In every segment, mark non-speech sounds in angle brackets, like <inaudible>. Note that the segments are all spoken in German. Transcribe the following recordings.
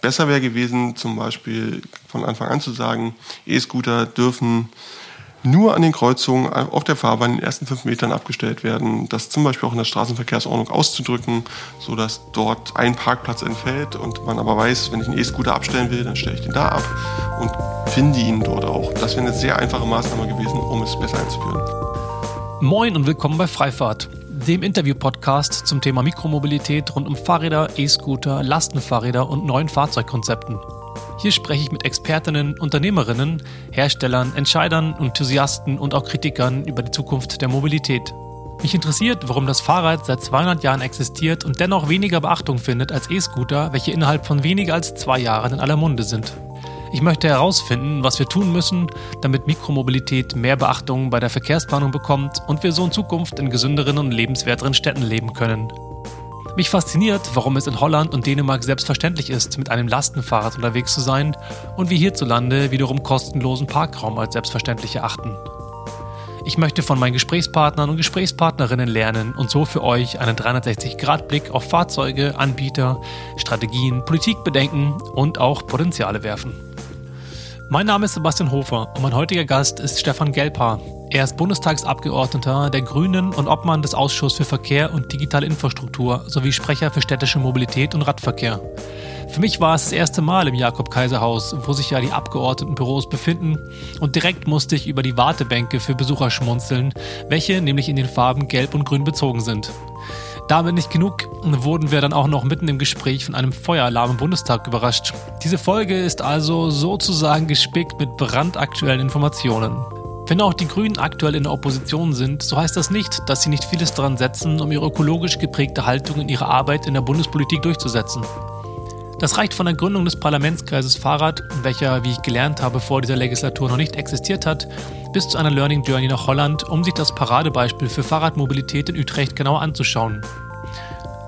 besser wäre gewesen, zum Beispiel von Anfang an zu sagen, E-Scooter dürfen nur an den Kreuzungen auf der Fahrbahn in den ersten fünf Metern abgestellt werden. Das zum Beispiel auch in der Straßenverkehrsordnung auszudrücken, sodass dort ein Parkplatz entfällt und man aber weiß, wenn ich einen E-Scooter abstellen will, dann stelle ich den da ab und finde ihn dort auch. Das wäre eine sehr einfache Maßnahme gewesen, um es besser einzuführen. Moin und willkommen bei Freifahrt, dem Interview-Podcast zum Thema Mikromobilität rund um Fahrräder, E-Scooter, Lastenfahrräder und neuen Fahrzeugkonzepten. Hier spreche ich mit Expertinnen, Unternehmerinnen, Herstellern, Entscheidern, Enthusiasten und auch Kritikern über die Zukunft der Mobilität. Mich interessiert, warum das Fahrrad seit 200 Jahren existiert und dennoch weniger Beachtung findet als E-Scooter, welche innerhalb von weniger als zwei Jahren in aller Munde sind. Ich möchte herausfinden, was wir tun müssen, damit Mikromobilität mehr Beachtung bei der Verkehrsplanung bekommt und wir so in Zukunft in gesünderen und lebenswerteren Städten leben können. Mich fasziniert, warum es in Holland und Dänemark selbstverständlich ist, mit einem Lastenfahrrad unterwegs zu sein und wir hierzulande wiederum kostenlosen Parkraum als selbstverständlich erachten. Ich möchte von meinen Gesprächspartnern und Gesprächspartnerinnen lernen und so für euch einen 360-Grad-Blick auf Fahrzeuge, Anbieter, Strategien, Politikbedenken und auch Potenziale werfen. Mein Name ist Sebastian Hofer und mein heutiger Gast ist Stefan Gelpa. Er ist Bundestagsabgeordneter der Grünen und Obmann des Ausschusses für Verkehr und digitale Infrastruktur sowie Sprecher für städtische Mobilität und Radverkehr. Für mich war es das erste Mal im Jakob-Kaiser-Haus, wo sich ja die Abgeordnetenbüros befinden und direkt musste ich über die Wartebänke für Besucher schmunzeln, welche nämlich in den Farben Gelb und Grün bezogen sind. Damit nicht genug, wurden wir dann auch noch mitten im Gespräch von einem Feueralarm im Bundestag überrascht. Diese Folge ist also sozusagen gespickt mit brandaktuellen Informationen. Wenn auch die Grünen aktuell in der Opposition sind, so heißt das nicht, dass sie nicht vieles daran setzen, um ihre ökologisch geprägte Haltung in ihrer Arbeit in der Bundespolitik durchzusetzen. Das reicht von der Gründung des Parlamentskreises Fahrrad, welcher, wie ich gelernt habe, vor dieser Legislatur noch nicht existiert hat, bis zu einer Learning Journey nach Holland, um sich das Paradebeispiel für Fahrradmobilität in Utrecht genauer anzuschauen.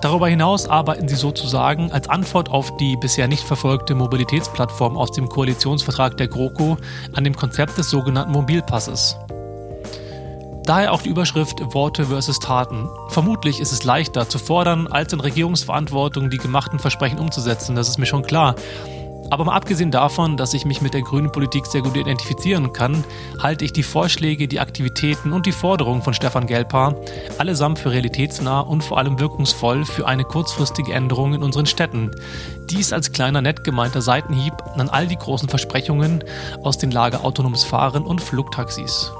Darüber hinaus arbeiten sie sozusagen als Antwort auf die bisher nicht verfolgte Mobilitätsplattform aus dem Koalitionsvertrag der GroKo an dem Konzept des sogenannten Mobilpasses. Daher auch die Überschrift Worte versus Taten. Vermutlich ist es leichter zu fordern, als in Regierungsverantwortung die gemachten Versprechen umzusetzen, das ist mir schon klar. Aber mal abgesehen davon, dass ich mich mit der grünen Politik sehr gut identifizieren kann, halte ich die Vorschläge, die Aktivitäten und die Forderungen von Stefan Gelpa allesamt für realitätsnah und vor allem wirkungsvoll für eine kurzfristige Änderung in unseren Städten. Dies als kleiner nett gemeinter Seitenhieb an all die großen Versprechungen aus den Lager autonomes Fahren und Flugtaxis.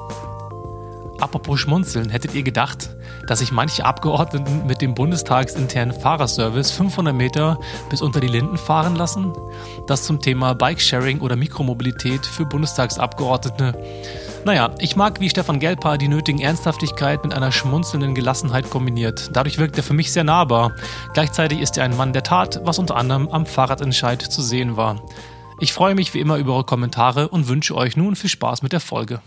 Apropos Schmunzeln, hättet ihr gedacht, dass sich manche Abgeordneten mit dem bundestagsinternen Fahrerservice 500 Meter bis unter die Linden fahren lassen? Das zum Thema Bikesharing oder Mikromobilität für Bundestagsabgeordnete. Naja, ich mag, wie Stefan Gelpa die nötigen Ernsthaftigkeit mit einer schmunzelnden Gelassenheit kombiniert. Dadurch wirkt er für mich sehr nahbar. Gleichzeitig ist er ein Mann der Tat, was unter anderem am Fahrradentscheid zu sehen war. Ich freue mich wie immer über eure Kommentare und wünsche euch nun viel Spaß mit der Folge.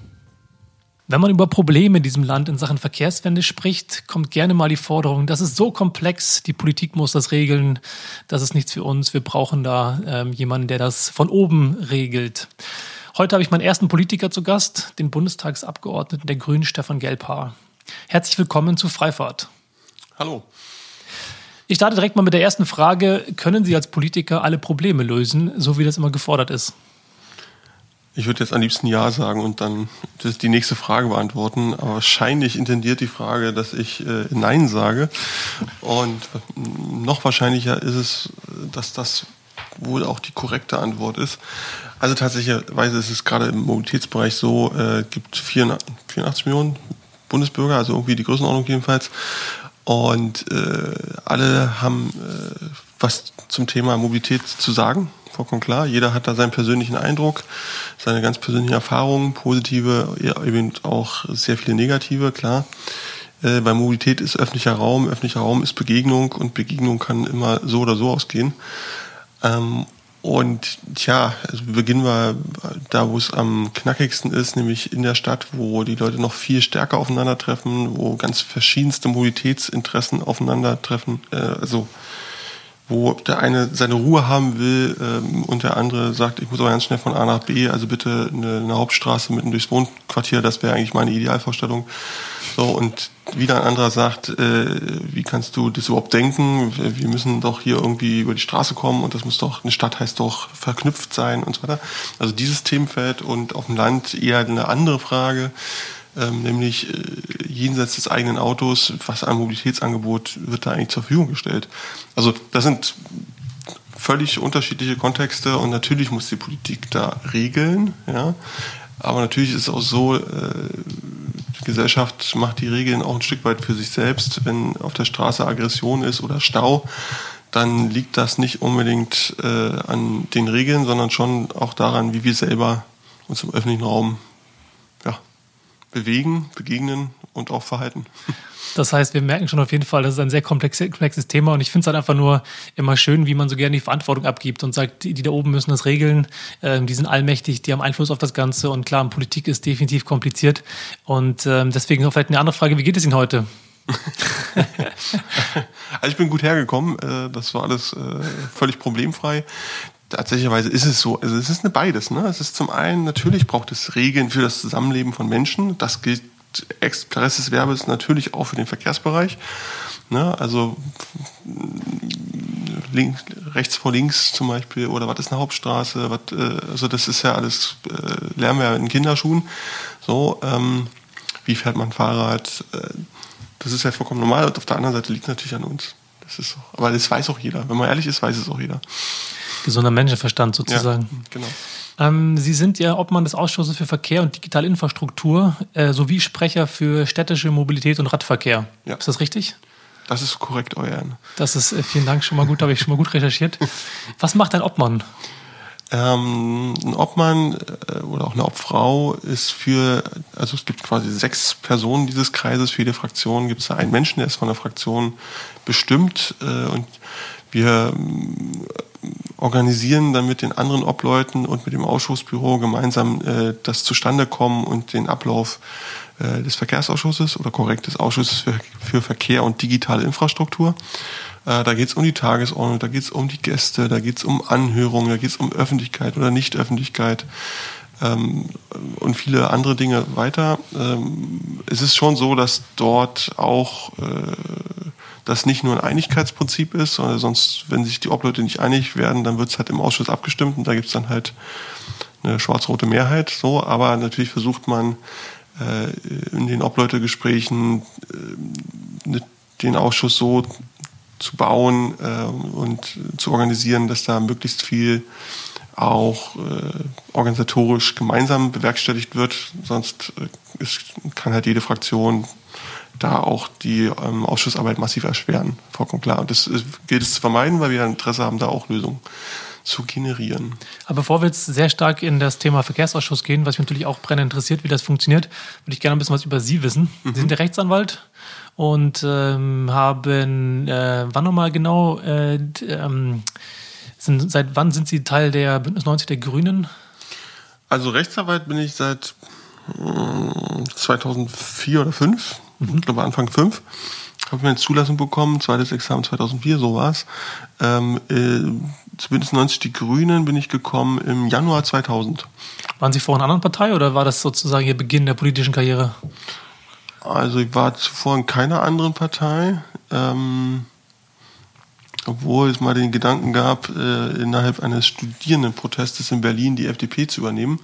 Wenn man über Probleme in diesem Land in Sachen Verkehrswende spricht, kommt gerne mal die Forderung, das ist so komplex, die Politik muss das regeln, das ist nichts für uns, wir brauchen da ähm, jemanden, der das von oben regelt. Heute habe ich meinen ersten Politiker zu Gast, den Bundestagsabgeordneten der Grünen Stefan Gelbhaar. Herzlich willkommen zu Freifahrt. Hallo. Ich starte direkt mal mit der ersten Frage. Können Sie als Politiker alle Probleme lösen, so wie das immer gefordert ist? Ich würde jetzt am liebsten Ja sagen und dann die nächste Frage beantworten. Aber wahrscheinlich intendiert die Frage, dass ich äh, Nein sage. Und noch wahrscheinlicher ist es, dass das wohl auch die korrekte Antwort ist. Also tatsächlicherweise ist es gerade im Mobilitätsbereich so, äh, gibt 84 Millionen Bundesbürger, also irgendwie die Größenordnung jedenfalls. Und äh, alle haben äh, was zum Thema Mobilität zu sagen vollkommen klar. Jeder hat da seinen persönlichen Eindruck, seine ganz persönlichen Erfahrungen, positive, eben auch sehr viele negative, klar. Äh, bei Mobilität ist öffentlicher Raum, öffentlicher Raum ist Begegnung und Begegnung kann immer so oder so ausgehen. Ähm, und tja, also beginnen wir da, wo es am knackigsten ist, nämlich in der Stadt, wo die Leute noch viel stärker aufeinandertreffen, wo ganz verschiedenste Mobilitätsinteressen aufeinandertreffen. Äh, also wo der eine seine Ruhe haben will ähm, und der andere sagt, ich muss aber ganz schnell von A nach B, also bitte eine, eine Hauptstraße mitten durchs Wohnquartier, das wäre eigentlich meine Idealvorstellung. So, und wieder ein anderer sagt, äh, wie kannst du das überhaupt denken? Wir müssen doch hier irgendwie über die Straße kommen und das muss doch, eine Stadt heißt doch verknüpft sein und so weiter. Also dieses Themenfeld und auf dem Land eher eine andere Frage, ähm, nämlich äh, jenseits des eigenen Autos, was ein Mobilitätsangebot wird da eigentlich zur Verfügung gestellt. Also das sind völlig unterschiedliche Kontexte und natürlich muss die Politik da regeln, ja. Aber natürlich ist es auch so, äh, die Gesellschaft macht die Regeln auch ein Stück weit für sich selbst. Wenn auf der Straße Aggression ist oder Stau, dann liegt das nicht unbedingt äh, an den Regeln, sondern schon auch daran, wie wir selber uns im öffentlichen Raum bewegen, begegnen und auch verhalten. Das heißt, wir merken schon auf jeden Fall, das ist ein sehr komplexes Thema und ich finde es halt einfach nur immer schön, wie man so gerne die Verantwortung abgibt und sagt, die, die da oben müssen das regeln, äh, die sind allmächtig, die haben Einfluss auf das Ganze und klar, Politik ist definitiv kompliziert und äh, deswegen noch vielleicht eine andere Frage, wie geht es Ihnen heute? <laughs> also ich bin gut hergekommen, äh, das war alles äh, völlig problemfrei tatsächlicherweise ist es so. Also es ist eine beides. Ne? Es ist zum einen, natürlich braucht es Regeln für das Zusammenleben von Menschen. Das gilt express des Verbes natürlich auch für den Verkehrsbereich. Ne? Also links, rechts vor links zum Beispiel oder was ist eine Hauptstraße? Was, äh, also das ist ja alles, äh, lernen wir in Kinderschuhen. So, ähm, wie fährt man Fahrrad? Äh, das ist ja vollkommen normal. Und auf der anderen Seite liegt es natürlich an uns. Das ist so. Aber das weiß auch jeder. Wenn man ehrlich ist, weiß es auch jeder. Gesunder Menschenverstand sozusagen. Ja, genau. Ähm, Sie sind ja Obmann des Ausschusses für Verkehr und digitale Infrastruktur äh, sowie Sprecher für städtische Mobilität und Radverkehr. Ja. Ist das richtig? Das ist korrekt, euer Ehren. Das ist, äh, vielen Dank, schon mal gut, habe ich schon mal gut recherchiert. <laughs> Was macht ein Obmann? Ähm, ein Obmann äh, oder auch eine Obfrau ist für, also es gibt quasi sechs Personen dieses Kreises. Für jede Fraktion gibt es einen Menschen, der ist von der Fraktion bestimmt äh, und wir organisieren dann mit den anderen Obleuten und mit dem Ausschussbüro gemeinsam äh, das Zustandekommen und den Ablauf äh, des Verkehrsausschusses oder korrekt des Ausschusses für, für Verkehr und digitale Infrastruktur. Äh, da geht es um die Tagesordnung, da geht es um die Gäste, da geht es um Anhörungen, da geht es um Öffentlichkeit oder Nichtöffentlichkeit ähm, und viele andere Dinge weiter. Ähm, es ist schon so, dass dort auch äh, das nicht nur ein Einigkeitsprinzip ist, sondern sonst, wenn sich die Obleute nicht einig werden, dann wird es halt im Ausschuss abgestimmt und da gibt es dann halt eine schwarz-rote Mehrheit. So, aber natürlich versucht man äh, in den Obleutegesprächen äh, den Ausschuss so zu bauen äh, und zu organisieren, dass da möglichst viel auch äh, organisatorisch gemeinsam bewerkstelligt wird. Sonst äh, ist, kann halt jede Fraktion da auch die ähm, Ausschussarbeit massiv erschweren. Vollkommen klar. Und das gilt es zu vermeiden, weil wir ein Interesse haben, da auch Lösungen zu generieren. Aber bevor wir jetzt sehr stark in das Thema Verkehrsausschuss gehen, was mich natürlich auch brennend interessiert, wie das funktioniert, würde ich gerne ein bisschen was über Sie wissen. Mhm. Sie sind der Rechtsanwalt und ähm, haben, äh, wann nochmal genau, äh, ähm, sind, seit wann sind Sie Teil der Bündnis 90 der Grünen? Also Rechtsanwalt bin ich seit 2004 oder 2005 mhm. ich glaube Anfang 5, habe ich meine Zulassung bekommen, zweites Examen 2004, so war es. Ähm, äh, zu Bündnis 90 Die Grünen bin ich gekommen im Januar 2000. Waren Sie vor einer anderen Partei oder war das sozusagen Ihr Beginn der politischen Karriere? Also ich war zuvor in keiner anderen Partei. Ähm, obwohl es mal den Gedanken gab, äh, innerhalb eines Studierendenprotestes in Berlin die FDP zu übernehmen.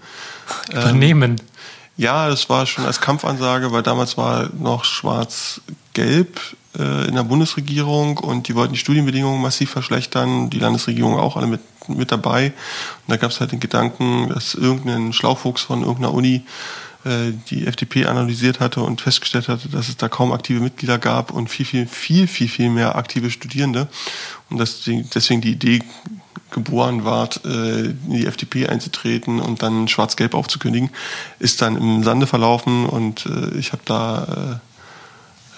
Übernehmen? Ähm, ja, das war schon als Kampfansage, weil damals war noch schwarz-gelb äh, in der Bundesregierung und die wollten die Studienbedingungen massiv verschlechtern, die Landesregierung auch alle mit, mit dabei. Und da gab es halt den Gedanken, dass irgendein Schlaufuchs von irgendeiner Uni äh, die FDP analysiert hatte und festgestellt hatte, dass es da kaum aktive Mitglieder gab und viel, viel, viel, viel, viel mehr aktive Studierende. Und deswegen, deswegen die Idee geboren wart, äh, in die FDP einzutreten und dann Schwarz-Gelb aufzukündigen, ist dann im Sande verlaufen und äh, ich habe da,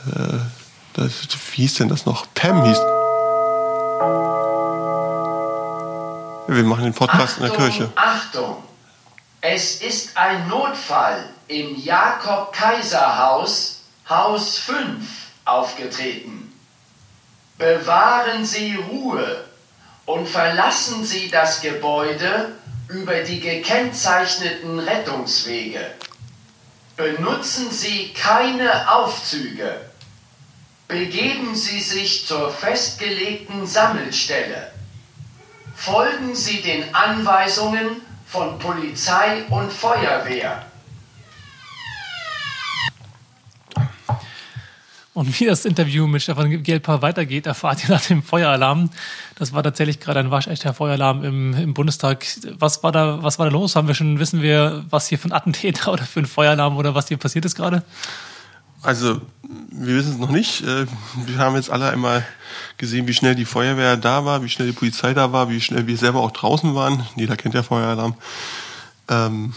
äh, äh, das, wie hieß denn das noch? Pam hieß. Wir machen den Podcast Achtung, in der Kirche. Achtung! Es ist ein Notfall im Jakob-Kaiser-Haus, Haus 5, aufgetreten. Bewahren Sie Ruhe und verlassen Sie das Gebäude über die gekennzeichneten Rettungswege. Benutzen Sie keine Aufzüge. Begeben Sie sich zur festgelegten Sammelstelle. Folgen Sie den Anweisungen von Polizei und Feuerwehr. Und wie das Interview mit Stefan Gelper weitergeht, erfahrt ihr nach dem Feueralarm. Das war tatsächlich gerade ein waschechter Feueralarm im, im Bundestag. Was war da, was war da los? Haben wir schon, wissen wir, was hier für ein Attentäter <laughs> oder für ein Feueralarm oder was hier passiert ist gerade? Also, wir wissen es noch nicht. Äh, wir haben jetzt alle einmal gesehen, wie schnell die Feuerwehr da war, wie schnell die Polizei da war, wie schnell wir selber auch draußen waren. Jeder kennt ja Feueralarm. Ähm,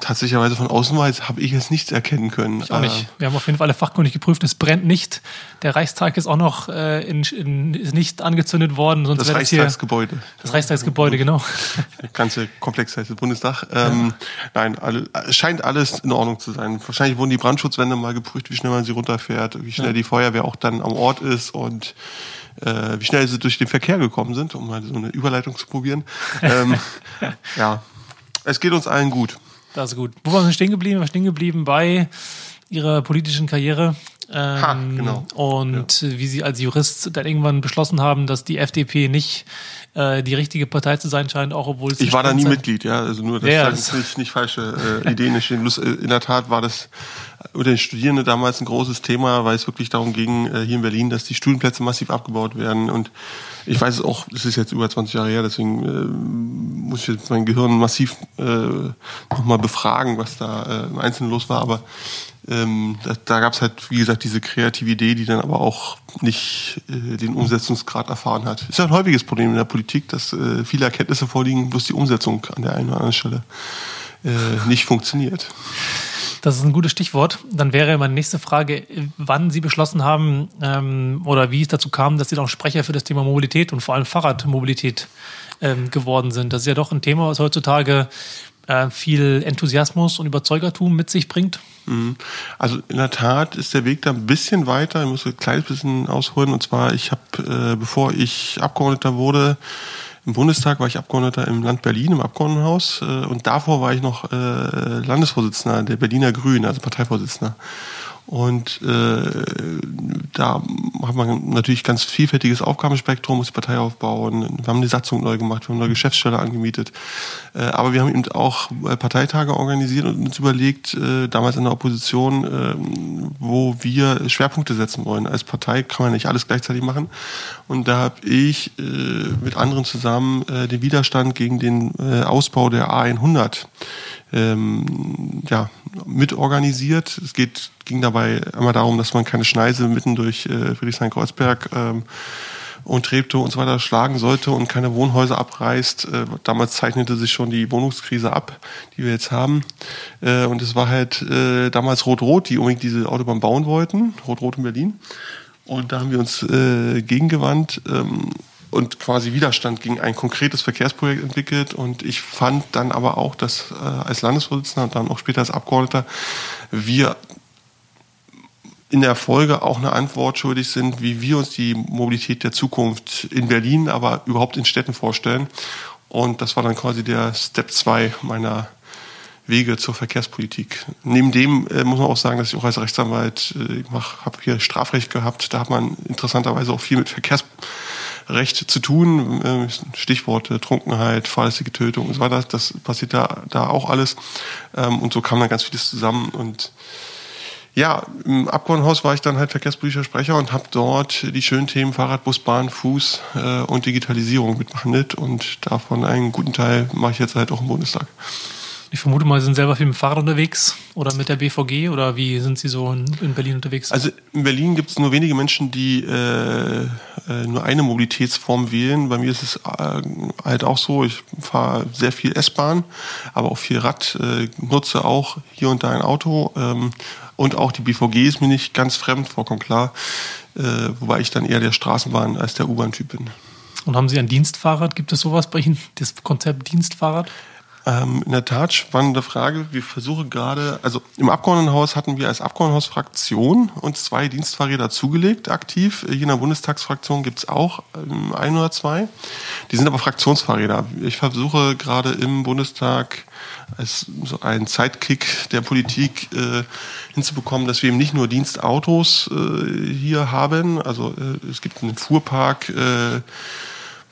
tatsächlicherweise von außen war, habe ich jetzt nichts erkennen können. Ich auch nicht. Äh, wir haben auf jeden Fall alle fachkundig geprüft, es brennt nicht. Der Reichstag ist auch noch äh, in, in, ist nicht angezündet worden. Sonst das Reichstagsgebäude. Das Reichstagsgebäude, genau. <laughs> Der ganze Komplex heißt das Bundestag. Ähm, ja. Nein, alle, scheint alles in Ordnung zu sein. Wahrscheinlich wurden die Brandschutzwände mal geprüft, wie schnell man sie runterfährt, wie schnell ja. die Feuerwehr auch dann am Ort ist und äh, wie schnell sie durch den Verkehr gekommen sind, um mal so eine Überleitung zu probieren. <laughs> ähm, ja, es geht uns allen gut. Das ist gut. Wo waren wir stehen geblieben? Wir stehen geblieben bei ihrer politischen Karriere. Ähm, ha, genau. Und ja. wie sie als Jurist dann irgendwann beschlossen haben, dass die FDP nicht äh, die richtige Partei zu sein scheint, auch obwohl es. Ich war da nie Mitglied, ja. Also nur, dass ja, das nicht, nicht falsche äh, Ideen entstehen. In der Tat war das unter den Studierenden damals ein großes Thema, weil es wirklich darum ging, äh, hier in Berlin, dass die Studienplätze massiv abgebaut werden. Und ich weiß es auch, es ist jetzt über 20 Jahre her, deswegen äh, muss ich jetzt mein Gehirn massiv äh, nochmal befragen, was da äh, im Einzelnen los war. Aber ähm, da, da gab es halt, wie gesagt, diese kreative Idee, die dann aber auch nicht äh, den Umsetzungsgrad erfahren hat. Ist ja ein häufiges Problem in der Politik, dass äh, viele Erkenntnisse vorliegen, bloß die Umsetzung an der einen oder anderen Stelle äh, nicht funktioniert. Das ist ein gutes Stichwort. Dann wäre meine nächste Frage, wann Sie beschlossen haben ähm, oder wie es dazu kam, dass Sie noch Sprecher für das Thema Mobilität und vor allem Fahrradmobilität ähm, geworden sind. Das ist ja doch ein Thema, was heutzutage äh, viel Enthusiasmus und Überzeugertum mit sich bringt. Mhm. Also in der Tat ist der Weg da ein bisschen weiter. Ich muss ein kleines bisschen ausholen. Und zwar, ich habe, äh, bevor ich Abgeordneter wurde, im Bundestag war ich Abgeordneter im Land Berlin, im Abgeordnetenhaus. Äh, und davor war ich noch äh, Landesvorsitzender der Berliner Grünen, also Parteivorsitzender. Und äh, da hat man natürlich ganz vielfältiges Aufgabenspektrum, muss die Partei aufbauen. Wir haben die Satzung neu gemacht, wir haben neue Geschäftsstelle angemietet. Äh, aber wir haben eben auch äh, Parteitage organisiert und uns überlegt, äh, damals in der Opposition, äh, wo wir Schwerpunkte setzen wollen. Als Partei kann man nicht alles gleichzeitig machen. Und da habe ich äh, mit anderen zusammen äh, den Widerstand gegen den äh, Ausbau der A100 ähm, ja, mitorganisiert. Es geht, ging dabei immer darum, dass man keine Schneise mitten durch äh, Friedrichshain-Kreuzberg ähm, und Treptow und so weiter schlagen sollte und keine Wohnhäuser abreißt. Äh, damals zeichnete sich schon die Wohnungskrise ab, die wir jetzt haben. Äh, und es war halt äh, damals Rot-Rot, die unbedingt diese Autobahn bauen wollten, Rot-Rot in Berlin. Und da haben wir uns äh, gegengewandt. Ähm, und quasi Widerstand gegen ein konkretes Verkehrsprojekt entwickelt. Und ich fand dann aber auch, dass äh, als Landesvorsitzender und dann auch später als Abgeordneter wir in der Folge auch eine Antwort schuldig sind, wie wir uns die Mobilität der Zukunft in Berlin, aber überhaupt in Städten vorstellen. Und das war dann quasi der Step 2 meiner Wege zur Verkehrspolitik. Neben dem äh, muss man auch sagen, dass ich auch als Rechtsanwalt, äh, habe hier Strafrecht gehabt, da hat man interessanterweise auch viel mit Verkehrspolitik Recht zu tun. Äh, Stichworte Trunkenheit, fahrlässige Tötung und so weiter. Das passiert da, da auch alles. Ähm, und so kam dann ganz vieles zusammen. Und ja, im Abgeordnetenhaus war ich dann halt verkehrspolitischer Sprecher und habe dort die schönen Themen Fahrrad, Bus, Bahn, Fuß äh, und Digitalisierung mitbehandelt. Und davon einen guten Teil mache ich jetzt halt auch im Bundestag. Ich vermute mal, Sie sind selber viel mit dem Fahrrad unterwegs oder mit der BVG oder wie sind Sie so in, in Berlin unterwegs? Also in Berlin gibt es nur wenige Menschen, die äh, äh, nur eine Mobilitätsform wählen. Bei mir ist es äh, halt auch so, ich fahre sehr viel S-Bahn, aber auch viel Rad, äh, nutze auch hier und da ein Auto. Ähm, und auch die BVG ist mir nicht ganz fremd, vollkommen klar. Äh, wobei ich dann eher der Straßenbahn als der U-Bahn-Typ bin. Und haben Sie ein Dienstfahrrad? Gibt es sowas bei Ihnen, das Konzept Dienstfahrrad? Ähm, in der Tat spannende Frage. Wir versuchen gerade, also im Abgeordnetenhaus hatten wir als Abgeordnetenhausfraktion uns zwei Dienstfahrräder zugelegt, aktiv. Je nach Bundestagsfraktion gibt's auch ähm, ein oder zwei. Die sind aber Fraktionsfahrräder. Ich versuche gerade im Bundestag als so ein Zeitkick der Politik äh, hinzubekommen, dass wir eben nicht nur Dienstautos äh, hier haben. Also äh, es gibt einen Fuhrpark. Äh,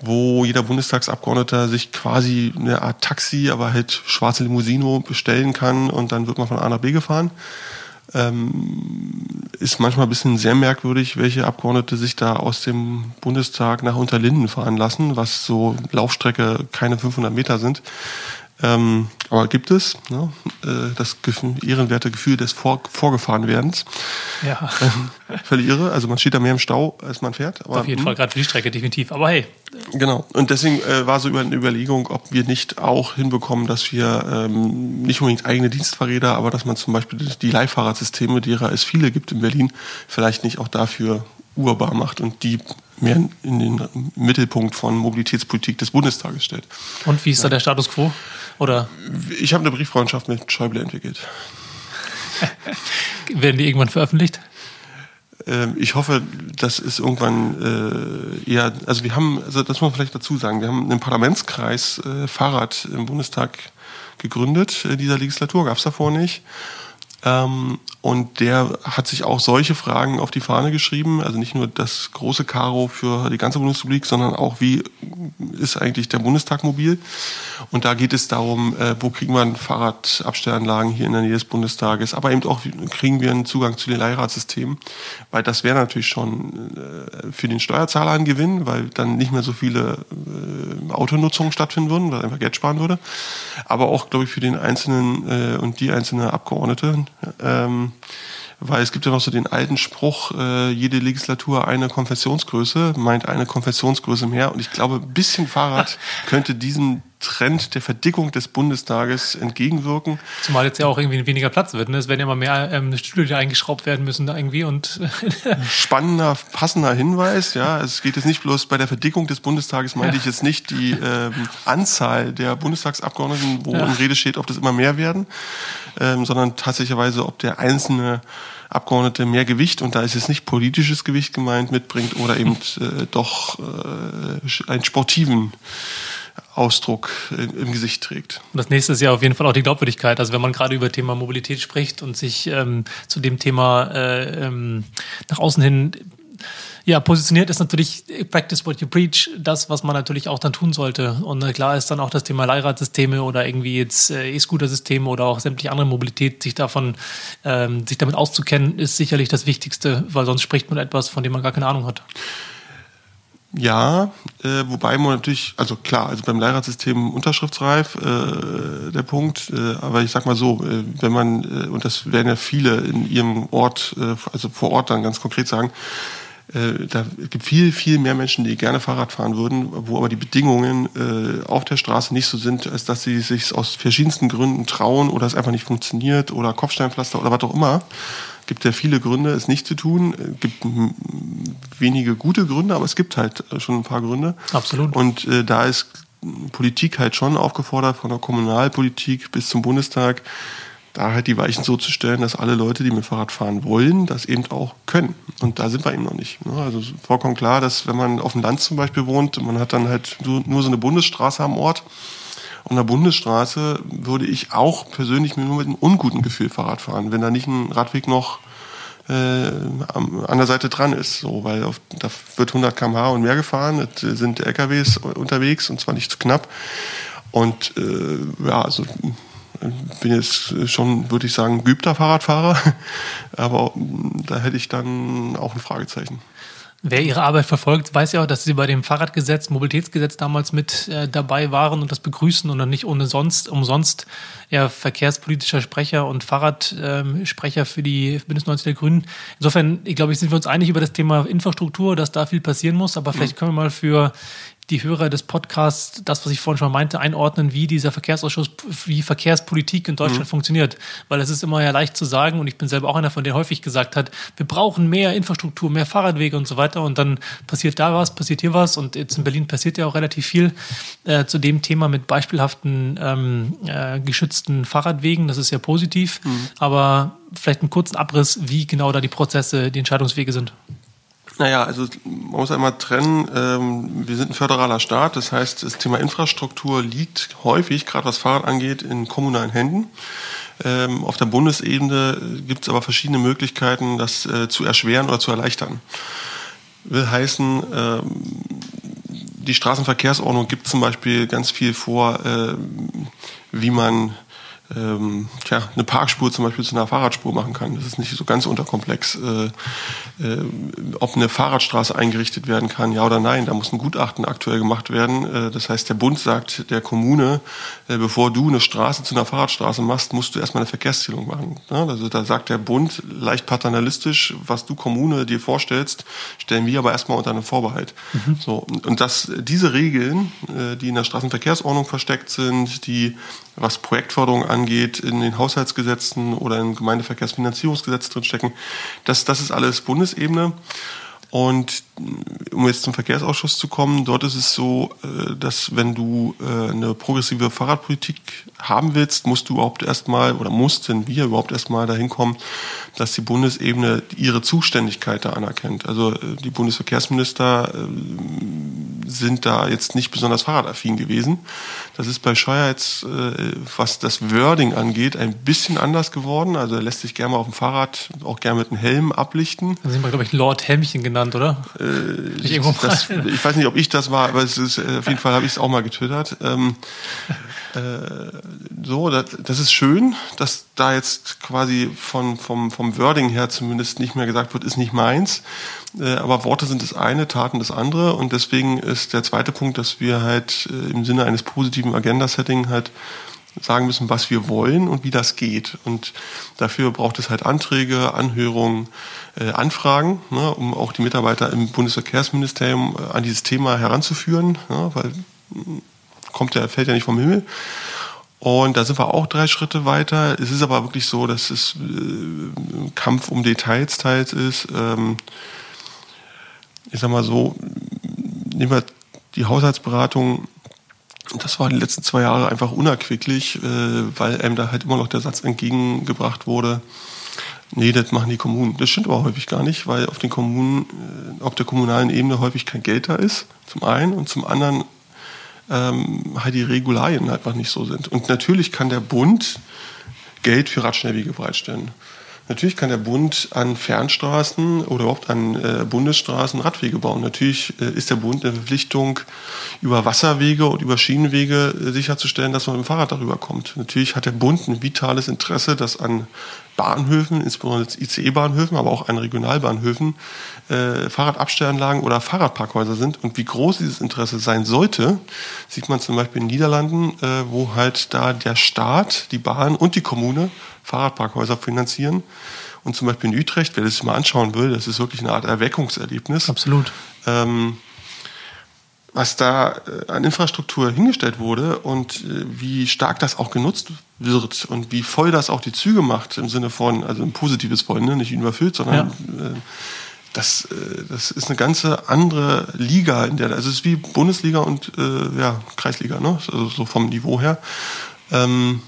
wo jeder Bundestagsabgeordneter sich quasi eine Art Taxi, aber halt schwarze Limousino bestellen kann und dann wird man von A nach B gefahren. Ähm, ist manchmal ein bisschen sehr merkwürdig, welche Abgeordnete sich da aus dem Bundestag nach Unterlinden fahren lassen, was so Laufstrecke keine 500 Meter sind. Ähm, aber gibt es ne, äh, das ehrenwerte Gefühl des Vor Vorgefahrenwerdens. Ja. Ähm, völlig irre. Also man steht da mehr im Stau, als man fährt. Aber, Auf jeden Fall, gerade für die Strecke definitiv. Aber hey. Genau. Und deswegen äh, war so eine Überlegung, ob wir nicht auch hinbekommen, dass wir ähm, nicht unbedingt eigene Dienstfahrräder, aber dass man zum Beispiel die Leihfahrradsysteme, derer es viele gibt in Berlin, vielleicht nicht auch dafür urbar macht und die mehr in den Mittelpunkt von Mobilitätspolitik des Bundestages stellt. Und wie ist da der Status quo? Oder? Ich habe eine Brieffreundschaft mit Schäuble entwickelt. <laughs> Werden die irgendwann veröffentlicht? Ähm, ich hoffe, das ist irgendwann äh, eher, also wir haben, also das muss man vielleicht dazu sagen, wir haben einen Parlamentskreis äh, Fahrrad im Bundestag gegründet. Äh, dieser Legislatur gab es davor nicht. Ähm, und der hat sich auch solche Fragen auf die Fahne geschrieben, also nicht nur das große Karo für die ganze Bundesrepublik, sondern auch, wie ist eigentlich der Bundestag mobil? Und da geht es darum, äh, wo kriegen wir Fahrradabstellanlagen hier in der Nähe des Bundestages, aber eben auch, kriegen wir einen Zugang zu den Leihradsystemen, weil das wäre natürlich schon äh, für den Steuerzahler ein Gewinn, weil dann nicht mehr so viele äh, Autonutzungen stattfinden würden, weil einfach Geld sparen würde, aber auch, glaube ich, für den einzelnen und die einzelne Abgeordnete, ähm, weil es gibt ja noch so den alten Spruch, äh, jede Legislatur eine Konfessionsgröße, meint eine Konfessionsgröße mehr. Und ich glaube, ein bisschen Fahrrad <laughs> könnte diesem Trend der Verdickung des Bundestages entgegenwirken. Zumal jetzt ja auch irgendwie weniger Platz wird. Ne? Es werden ja immer mehr ähm, Stühle, die eingeschraubt werden müssen da irgendwie. Und <laughs> Spannender, passender Hinweis. Ja, es geht jetzt nicht bloß bei der Verdickung des Bundestages, meinte ja. ich jetzt nicht die ähm, Anzahl der Bundestagsabgeordneten, wo ja. in Rede steht, ob das immer mehr werden, ähm, sondern tatsächlicherweise, ob der einzelne Abgeordnete mehr Gewicht, und da ist jetzt nicht politisches Gewicht gemeint, mitbringt oder eben äh, doch äh, einen sportiven Ausdruck im Gesicht trägt. Und das nächste ist ja auf jeden Fall auch die Glaubwürdigkeit. Also wenn man gerade über Thema Mobilität spricht und sich ähm, zu dem Thema äh, ähm, nach außen hin ja, positioniert ist natürlich Practice what you preach, das, was man natürlich auch dann tun sollte. Und äh, klar ist dann auch das Thema Leihradsysteme oder irgendwie jetzt äh, E-Scooter-Systeme oder auch sämtliche andere Mobilität, sich davon, ähm, sich damit auszukennen, ist sicherlich das Wichtigste, weil sonst spricht man etwas, von dem man gar keine Ahnung hat. Ja, äh, wobei man natürlich, also klar, also beim Leihradsystem unterschriftsreif äh, der Punkt, äh, aber ich sag mal so, äh, wenn man, äh, und das werden ja viele in ihrem Ort, äh, also vor Ort dann ganz konkret sagen, äh, da gibt viel, viel mehr Menschen, die gerne Fahrrad fahren würden, wo aber die Bedingungen äh, auf der Straße nicht so sind, als dass sie sich aus verschiedensten Gründen trauen oder es einfach nicht funktioniert oder Kopfsteinpflaster oder was auch immer. Gibt ja viele Gründe, es nicht zu tun. Es gibt wenige gute Gründe, aber es gibt halt schon ein paar Gründe. Absolut. Und äh, da ist Politik halt schon aufgefordert, von der Kommunalpolitik bis zum Bundestag, da halt die Weichen so zu stellen, dass alle Leute, die mit Fahrrad fahren wollen, das eben auch können. Und da sind wir eben noch nicht. Ne? Also vollkommen klar, dass wenn man auf dem Land zum Beispiel wohnt, man hat dann halt nur so eine Bundesstraße am Ort. Und der Bundesstraße würde ich auch persönlich nur mit einem unguten Gefühl Fahrrad fahren, wenn da nicht ein Radweg noch äh, an der Seite dran ist, so, weil auf, da wird 100 km/h und mehr gefahren, es sind LKWs unterwegs und zwar nicht zu knapp. Und äh, ja, also bin jetzt schon, würde ich sagen, geübter Fahrradfahrer, <laughs> aber da hätte ich dann auch ein Fragezeichen. Wer Ihre Arbeit verfolgt, weiß ja auch, dass Sie bei dem Fahrradgesetz, Mobilitätsgesetz damals mit äh, dabei waren und das begrüßen und dann nicht ohne sonst, umsonst ja, verkehrspolitischer Sprecher und Fahrradsprecher ähm, für die Bündnis 90 der Grünen. Insofern, ich glaube, sind wir uns einig über das Thema Infrastruktur, dass da viel passieren muss, aber vielleicht mhm. können wir mal für die Hörer des Podcasts, das, was ich vorhin schon meinte, einordnen, wie dieser Verkehrsausschuss, wie Verkehrspolitik in Deutschland mhm. funktioniert. Weil es ist immer ja leicht zu sagen, und ich bin selber auch einer von denen häufig gesagt hat, wir brauchen mehr Infrastruktur, mehr Fahrradwege und so weiter. Und dann passiert da was, passiert hier was. Und jetzt in Berlin passiert ja auch relativ viel äh, zu dem Thema mit beispielhaften ähm, äh, geschützten Fahrradwegen. Das ist ja positiv. Mhm. Aber vielleicht einen kurzen Abriss, wie genau da die Prozesse, die Entscheidungswege sind. Naja, also man muss einmal trennen, ähm, wir sind ein föderaler Staat, das heißt, das Thema Infrastruktur liegt häufig, gerade was Fahrrad angeht, in kommunalen Händen. Ähm, auf der Bundesebene gibt es aber verschiedene Möglichkeiten, das äh, zu erschweren oder zu erleichtern. Will heißen, ähm, die Straßenverkehrsordnung gibt zum Beispiel ganz viel vor, äh, wie man ähm, tja, eine Parkspur zum Beispiel zu einer Fahrradspur machen kann. Das ist nicht so ganz unterkomplex. Äh, äh, ob eine Fahrradstraße eingerichtet werden kann, ja oder nein, da muss ein Gutachten aktuell gemacht werden. Äh, das heißt, der Bund sagt der Kommune, äh, bevor du eine Straße zu einer Fahrradstraße machst, musst du erstmal eine Verkehrszählung machen. Ja, also da sagt der Bund leicht paternalistisch, was du Kommune dir vorstellst, stellen wir aber erstmal unter einen Vorbehalt. Mhm. So, und dass diese Regeln, äh, die in der Straßenverkehrsordnung versteckt sind, die was Projektförderung angeht, in den Haushaltsgesetzen oder im Gemeindeverkehrsfinanzierungsgesetz drinstecken. Das, das ist alles Bundesebene. Und um jetzt zum Verkehrsausschuss zu kommen, dort ist es so, äh, dass wenn du äh, eine progressive Fahrradpolitik haben willst, musst du überhaupt erstmal oder mussten wir überhaupt erstmal dahin kommen, dass die Bundesebene ihre Zuständigkeit da anerkennt. Also äh, die Bundesverkehrsminister sind da jetzt nicht besonders fahrradaffin gewesen. Das ist bei Scheuer jetzt, was das Wording angeht, ein bisschen anders geworden. Also er lässt sich gerne mal auf dem Fahrrad auch gerne mit einem Helm ablichten. Da sind wir, glaube ich, Lord Helmchen genannt, oder? ich, das, ich weiß nicht, ob ich das war, aber es ist, äh, auf jeden Fall habe ich es auch mal getwittert. Ähm, äh, so, das, das ist schön, dass da jetzt quasi von, vom, vom Wording her zumindest nicht mehr gesagt wird, ist nicht meins. Äh, aber Worte sind das eine, Taten das andere. Und deswegen ist der zweite Punkt, dass wir halt äh, im Sinne eines positiven Agenda-Setting halt sagen müssen, was wir wollen und wie das geht. Und dafür braucht es halt Anträge, Anhörungen, äh, Anfragen, ne, um auch die Mitarbeiter im Bundesverkehrsministerium äh, an dieses Thema heranzuführen, ne, weil kommt ja, fällt ja nicht vom Himmel. Und da sind wir auch drei Schritte weiter. Es ist aber wirklich so, dass es äh, Kampf um Details teils ist. Ähm, ich sag mal so, nehmen wir die Haushaltsberatung das war die letzten zwei Jahre einfach unerquicklich, äh, weil einem da halt immer noch der Satz entgegengebracht wurde, nee, das machen die Kommunen. Das stimmt aber häufig gar nicht, weil auf den Kommunen, äh, auf der kommunalen Ebene häufig kein Geld da ist, zum einen, und zum anderen ähm, halt die Regularien einfach nicht so sind. Und natürlich kann der Bund Geld für Radschnellwege bereitstellen. Natürlich kann der Bund an Fernstraßen oder überhaupt an äh, Bundesstraßen Radwege bauen. Natürlich äh, ist der Bund in der Verpflichtung, über Wasserwege und über Schienenwege äh, sicherzustellen, dass man mit dem Fahrrad darüber kommt. Natürlich hat der Bund ein vitales Interesse, dass an Bahnhöfen, insbesondere ICE-Bahnhöfen, aber auch an Regionalbahnhöfen, äh, Fahrradabstellanlagen oder Fahrradparkhäuser sind. Und wie groß dieses Interesse sein sollte, sieht man zum Beispiel in den Niederlanden, äh, wo halt da der Staat, die Bahn und die Kommune Fahrradparkhäuser finanzieren. Und zum Beispiel in Utrecht, wer das sich mal anschauen will, das ist wirklich eine Art Erweckungserlebnis. Absolut. Ähm, was da äh, an Infrastruktur hingestellt wurde und äh, wie stark das auch genutzt wird und wie voll das auch die Züge macht im Sinne von, also ein positives Voll, ne? nicht überfüllt, sondern ja. äh, das, das ist eine ganze andere Liga, in der, also es ist wie Bundesliga und ja, Kreisliga, ne? also so vom Niveau her. Ähm,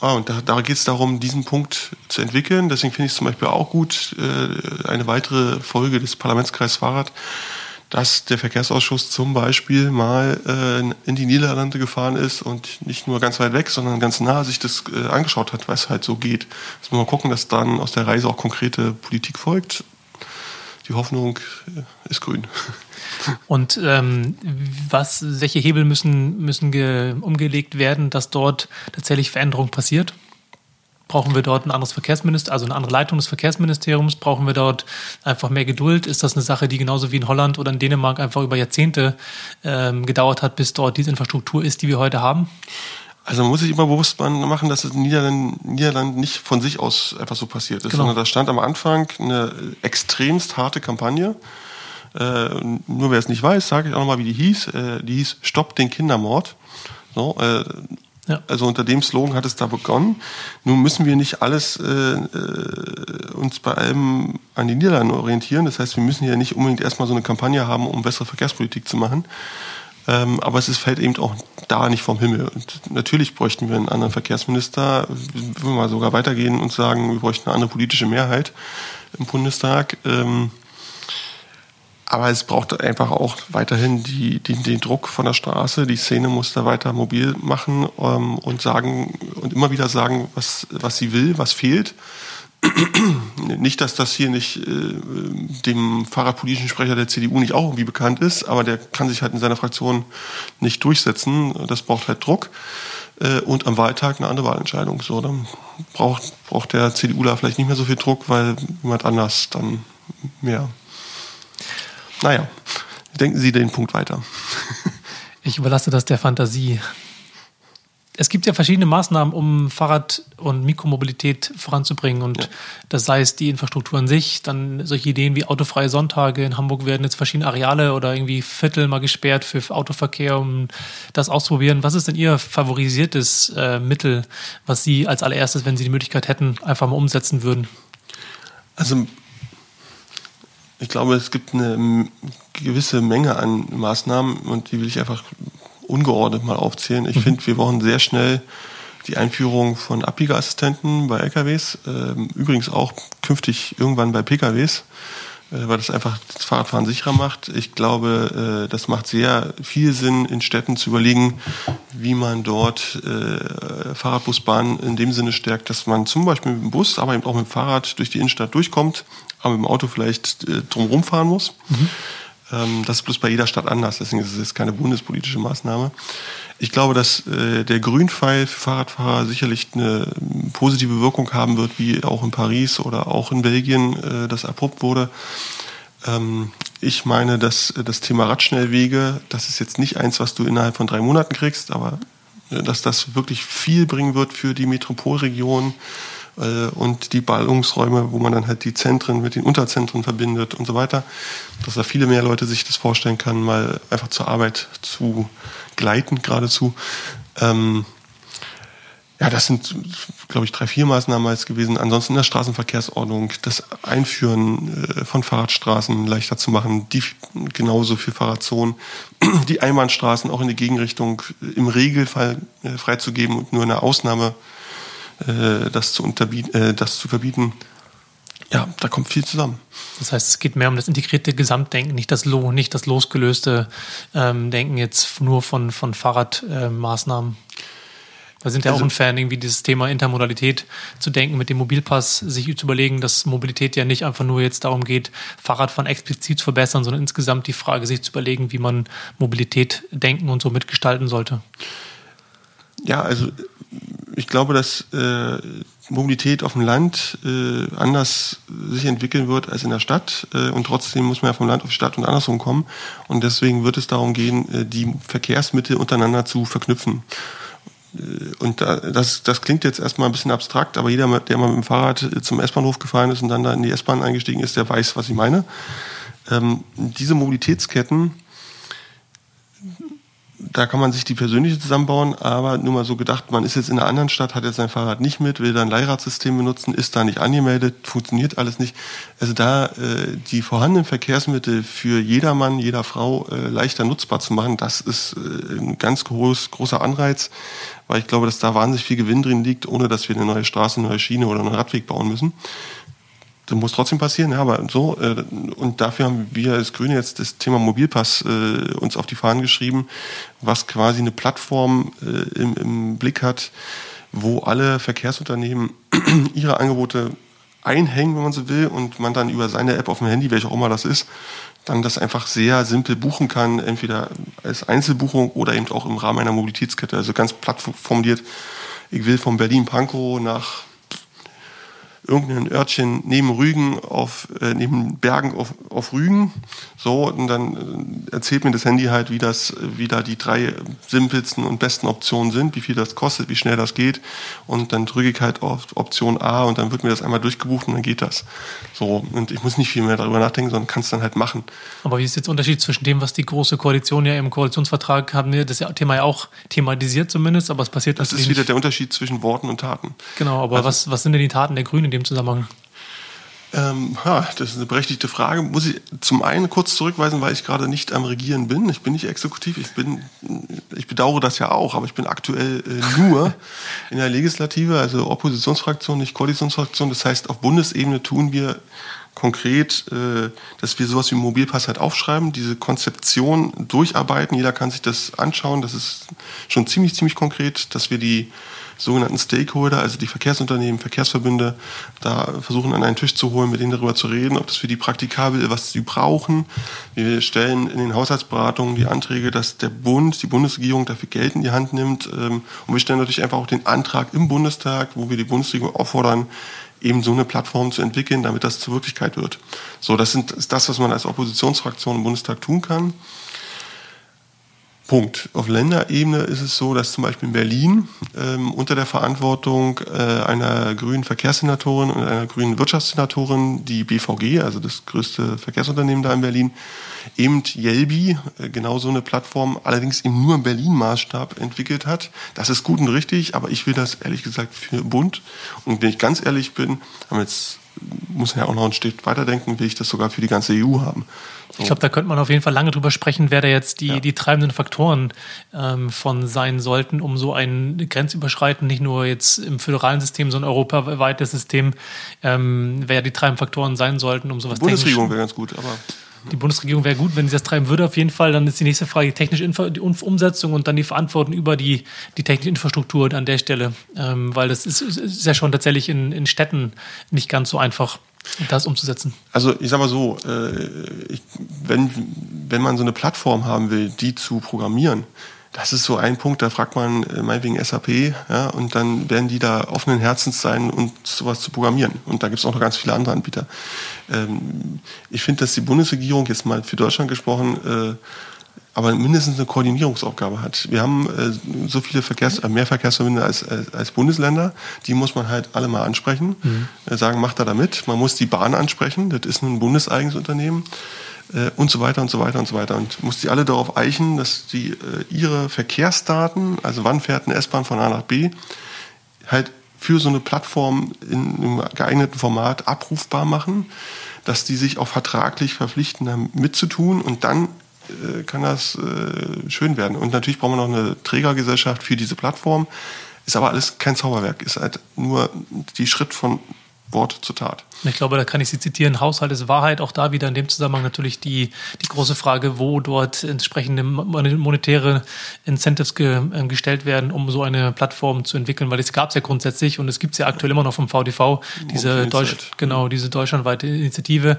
Ah, und da, da geht es darum, diesen Punkt zu entwickeln. Deswegen finde ich es zum Beispiel auch gut, äh, eine weitere Folge des Parlamentskreis Fahrrad, dass der Verkehrsausschuss zum Beispiel mal äh, in die Niederlande gefahren ist und nicht nur ganz weit weg, sondern ganz nah sich das äh, angeschaut hat, was halt so geht. Jetzt muss man gucken, dass dann aus der Reise auch konkrete Politik folgt. Die Hoffnung ist grün. Und ähm, was, welche Hebel müssen, müssen umgelegt werden, dass dort tatsächlich Veränderung passiert? Brauchen wir dort ein anderes Verkehrsministerium, also eine andere Leitung des Verkehrsministeriums? Brauchen wir dort einfach mehr Geduld? Ist das eine Sache, die genauso wie in Holland oder in Dänemark einfach über Jahrzehnte ähm, gedauert hat, bis dort diese Infrastruktur ist, die wir heute haben? Also man muss sich immer bewusst machen, dass es in Niederland, Niederland nicht von sich aus einfach so passiert ist, genau. sondern da stand am Anfang eine extremst harte Kampagne Äh, nur wer es nicht weiß, sage ich auch nochmal, wie die hieß. Äh, die hieß Stopp den Kindermord. So, äh, ja. Also unter dem Slogan hat es da begonnen. Nun müssen wir nicht alles äh, äh, uns bei allem an die Niederlande orientieren. Das heißt, wir müssen ja nicht unbedingt erstmal so eine Kampagne haben, um bessere Verkehrspolitik zu machen. Ähm, aber es ist, fällt eben auch da nicht vom Himmel. Und natürlich bräuchten wir einen anderen Verkehrsminister. Wir würden mal sogar weitergehen und sagen, wir bräuchten eine andere politische Mehrheit im Bundestag. Ähm, aber es braucht einfach auch weiterhin die, die, den Druck von der Straße. Die Szene muss da weiter mobil machen ähm, und sagen und immer wieder sagen, was, was sie will, was fehlt. Nicht, dass das hier nicht äh, dem fahrradpolitischen Sprecher der CDU nicht auch irgendwie bekannt ist, aber der kann sich halt in seiner Fraktion nicht durchsetzen. Das braucht halt Druck. Äh, und am Wahltag eine andere Wahlentscheidung. So, dann braucht, braucht der CDU da vielleicht nicht mehr so viel Druck, weil jemand anders dann mehr naja, denken Sie den Punkt weiter. ich überlasse das der Fantasie. Es gibt ja verschiedene Maßnahmen, um Fahrrad- und Mikromobilität voranzubringen. Und ja. das sei es die Infrastruktur an sich, dann solche Ideen wie autofreie Sonntage. In Hamburg werden jetzt verschiedene Areale oder irgendwie Viertel mal gesperrt für Autoverkehr, um das auszuprobieren. Was ist denn Ihr favorisiertes äh, Mittel, was Sie als allererstes, wenn Sie die Möglichkeit hätten, einfach mal umsetzen würden? Also ich glaube, es gibt eine gewisse Menge an Maßnahmen und die will ich einfach ungeordnet mal aufzählen. Ich mhm. finde, wir brauchen sehr schnell die Einführung von Abbiegeassistenten bei LKWs, ähm, übrigens auch künftig irgendwann bei PKWs, äh, weil das einfach das Fahrradfahren sicherer macht. Ich glaube, äh, das macht sehr viel Sinn, in Städten zu überlegen, wie man dort äh, Fahrradbusbahnen in dem Sinne stärkt, dass man zum Beispiel mit dem Bus, aber eben auch mit dem Fahrrad durch die Innenstadt durchkommt aber mit dem Auto vielleicht äh, drumherum fahren muss. Mhm. Ähm, das ist bloß bei jeder Stadt anders, deswegen ist es keine bundespolitische Maßnahme. Ich glaube, dass äh, der Grünpfeil für Fahrradfahrer sicherlich eine positive Wirkung haben wird, wie auch in Paris oder auch in Belgien äh, das erprobt wurde. Ähm, ich meine, dass äh, das Thema Radschnellwege, das ist jetzt nicht eins, was du innerhalb von drei Monaten kriegst, aber äh, dass das wirklich viel bringen wird für die Metropolregion und die Ballungsräume, wo man dann halt die Zentren mit den Unterzentren verbindet und so weiter, dass da viele mehr Leute sich das vorstellen können, mal einfach zur Arbeit zu gleiten geradezu. Ähm, ja, das sind, glaube ich, drei, vier Maßnahmen jetzt gewesen. Ansonsten in der Straßenverkehrsordnung das Einführen äh, von Fahrradstraßen leichter zu machen, die genauso für Fahrradzonen, <clears throat> die Einbahnstraßen auch in die Gegenrichtung im Regelfall äh, freizugeben und nur eine Ausnahme äh, das, zu äh, das zu verbieten, ja, da kommt viel zusammen. Das heißt, es geht mehr um das integrierte Gesamtdenken, nicht das, Lo nicht das losgelöste ähm, Denken jetzt nur von, von Fahrradmaßnahmen. Äh, wir sind ja also, auch ein Fan, irgendwie dieses Thema Intermodalität zu denken, mit dem Mobilpass sich zu überlegen, dass Mobilität ja nicht einfach nur jetzt darum geht, Fahrradfahren explizit zu verbessern, sondern insgesamt die Frage, sich zu überlegen, wie man Mobilität denken und so mitgestalten sollte. Ja, also ich glaube, dass äh, Mobilität auf dem Land äh, anders sich entwickeln wird als in der Stadt. Äh, und trotzdem muss man ja vom Land auf die Stadt und andersrum kommen. Und deswegen wird es darum gehen, äh, die Verkehrsmittel untereinander zu verknüpfen. Äh, und da, das, das klingt jetzt erstmal ein bisschen abstrakt, aber jeder, der mal mit dem Fahrrad zum S-Bahnhof gefahren ist und dann da in die S-Bahn eingestiegen ist, der weiß, was ich meine. Ähm, diese Mobilitätsketten da kann man sich die persönliche zusammenbauen, aber nur mal so gedacht, man ist jetzt in einer anderen Stadt, hat jetzt sein Fahrrad nicht mit, will da ein Leihradsystem benutzen, ist da nicht angemeldet, funktioniert alles nicht. Also da äh, die vorhandenen Verkehrsmittel für jedermann, jeder Frau äh, leichter nutzbar zu machen, das ist äh, ein ganz groß, großer Anreiz, weil ich glaube, dass da wahnsinnig viel Gewinn drin liegt, ohne dass wir eine neue Straße, eine neue Schiene oder einen Radweg bauen müssen. Das muss trotzdem passieren, ja, aber so. Äh, und dafür haben wir als Grüne jetzt das Thema Mobilpass äh, uns auf die Fahnen geschrieben, was quasi eine Plattform äh, im, im Blick hat, wo alle Verkehrsunternehmen <clears throat> ihre Angebote einhängen, wenn man so will, und man dann über seine App auf dem Handy, welche auch immer das ist, dann das einfach sehr simpel buchen kann, entweder als Einzelbuchung oder eben auch im Rahmen einer Mobilitätskette. Also ganz platt formuliert, ich will von Berlin-Pankow nach irgendein Örtchen neben Rügen auf, äh, neben Bergen auf, auf Rügen. So, und dann äh, erzählt mir das Handy halt, wie das, wie da die drei simpelsten und besten Optionen sind, wie viel das kostet, wie schnell das geht. Und dann drücke ich halt auf Option A und dann wird mir das einmal durchgebucht und dann geht das. So, und ich muss nicht viel mehr darüber nachdenken, sondern kann es dann halt machen. Aber wie ist jetzt der Unterschied zwischen dem, was die Große Koalition ja im Koalitionsvertrag haben wir das Thema ja auch thematisiert zumindest, aber es passiert Das ist wieder der Unterschied zwischen Worten und Taten. Genau, aber also, was, was sind denn die Taten der Grünen in dem Zusammenhang? Ähm, ja, das ist eine berechtigte Frage. Muss ich zum einen kurz zurückweisen, weil ich gerade nicht am Regieren bin. Ich bin nicht exekutiv. Ich bin, ich bedauere das ja auch, aber ich bin aktuell äh, nur in der Legislative, also Oppositionsfraktion, nicht Koalitionsfraktion. Das heißt, auf Bundesebene tun wir konkret, äh, dass wir sowas wie Mobilpass halt aufschreiben, diese Konzeption durcharbeiten. Jeder kann sich das anschauen. Das ist schon ziemlich, ziemlich konkret, dass wir die sogenannten Stakeholder, also die Verkehrsunternehmen, Verkehrsverbünde, da versuchen an einen Tisch zu holen, mit denen darüber zu reden, ob das für die praktikabel ist, was sie brauchen. Wir stellen in den Haushaltsberatungen die Anträge, dass der Bund, die Bundesregierung dafür Geld in die Hand nimmt. Ähm, und wir stellen natürlich einfach auch den Antrag im Bundestag, wo wir die Bundesregierung auffordern, eben so eine Plattform zu entwickeln, damit das zur Wirklichkeit wird. So, das sind, ist das, was man als Oppositionsfraktion im Bundestag tun kann. Punkt. Auf Länderebene ist es so, dass zum Beispiel in Berlin ähm, unter der Verantwortung äh, einer grünen Verkehrssenatorin und einer grünen Wirtschaftssenatorin die BVG, also das größte Verkehrsunternehmen da in Berlin, eben Yelbi, äh, genau so eine Plattform, allerdings eben nur im Berlin-Maßstab entwickelt hat. Das ist gut und richtig, aber ich will das ehrlich gesagt für Bund. Und wenn ich ganz ehrlich bin, haben jetzt muss ja auch noch ein Stück weiterdenken, will ich das sogar für die ganze EU haben. So. Ich glaube, da könnte man auf jeden Fall lange drüber sprechen, wer da jetzt die, ja. die treibenden Faktoren ähm, von sein sollten, um so ein Grenzüberschreiten, nicht nur jetzt im föderalen System, sondern europaweites System, ähm, wer die treibenden Faktoren sein sollten, um sowas Die Bundesregierung wäre ganz gut, aber die Bundesregierung wäre gut, wenn sie das treiben würde, auf jeden Fall. Dann ist die nächste Frage die technische Info die Umsetzung und dann die Verantwortung über die, die technische Infrastruktur an der Stelle. Ähm, weil das ist, ist, ja schon tatsächlich in, in Städten nicht ganz so einfach, das umzusetzen. Also ich sage mal so, äh, ich, wenn, wenn man so eine Plattform haben will, die zu programmieren, das ist so ein Punkt, da fragt man äh, meinetwegen SAP, ja, und dann werden die da offenen Herzens sein und sowas zu programmieren. Und da gibt es auch noch ganz viele andere Anbieter. Ähm, ich finde, dass die Bundesregierung jetzt mal für Deutschland gesprochen, äh, aber mindestens eine Koordinierungsaufgabe hat. Wir haben äh, so viele Verkehrs-, äh, mehr Verkehrsverbünde als, als, als, Bundesländer. Die muss man halt alle mal ansprechen, mhm. äh, sagen, macht da da mit. Man muss die Bahn ansprechen, das ist ein bundeseigenes Unternehmen äh, und so weiter und so weiter und so weiter. Und muss die alle darauf eichen, dass die äh, ihre Verkehrsdaten, also wann fährt eine S-Bahn von A nach B, halt für so eine Plattform in einem geeigneten Format abrufbar machen, dass die sich auch vertraglich verpflichten, da mitzutun und dann äh, kann das äh, schön werden. Und natürlich brauchen wir noch eine Trägergesellschaft für diese Plattform. Ist aber alles kein Zauberwerk, ist halt nur die Schritt von Wort zur Tat. Ich glaube, da kann ich Sie zitieren. Haushalt ist Wahrheit. Auch da wieder in dem Zusammenhang natürlich die, die große Frage, wo dort entsprechende monetäre Incentives ge, äh, gestellt werden, um so eine Plattform zu entwickeln, weil es gab es ja grundsätzlich und es gibt es ja aktuell immer noch vom VDV, diese, Deutsch, genau, diese deutschlandweite Initiative.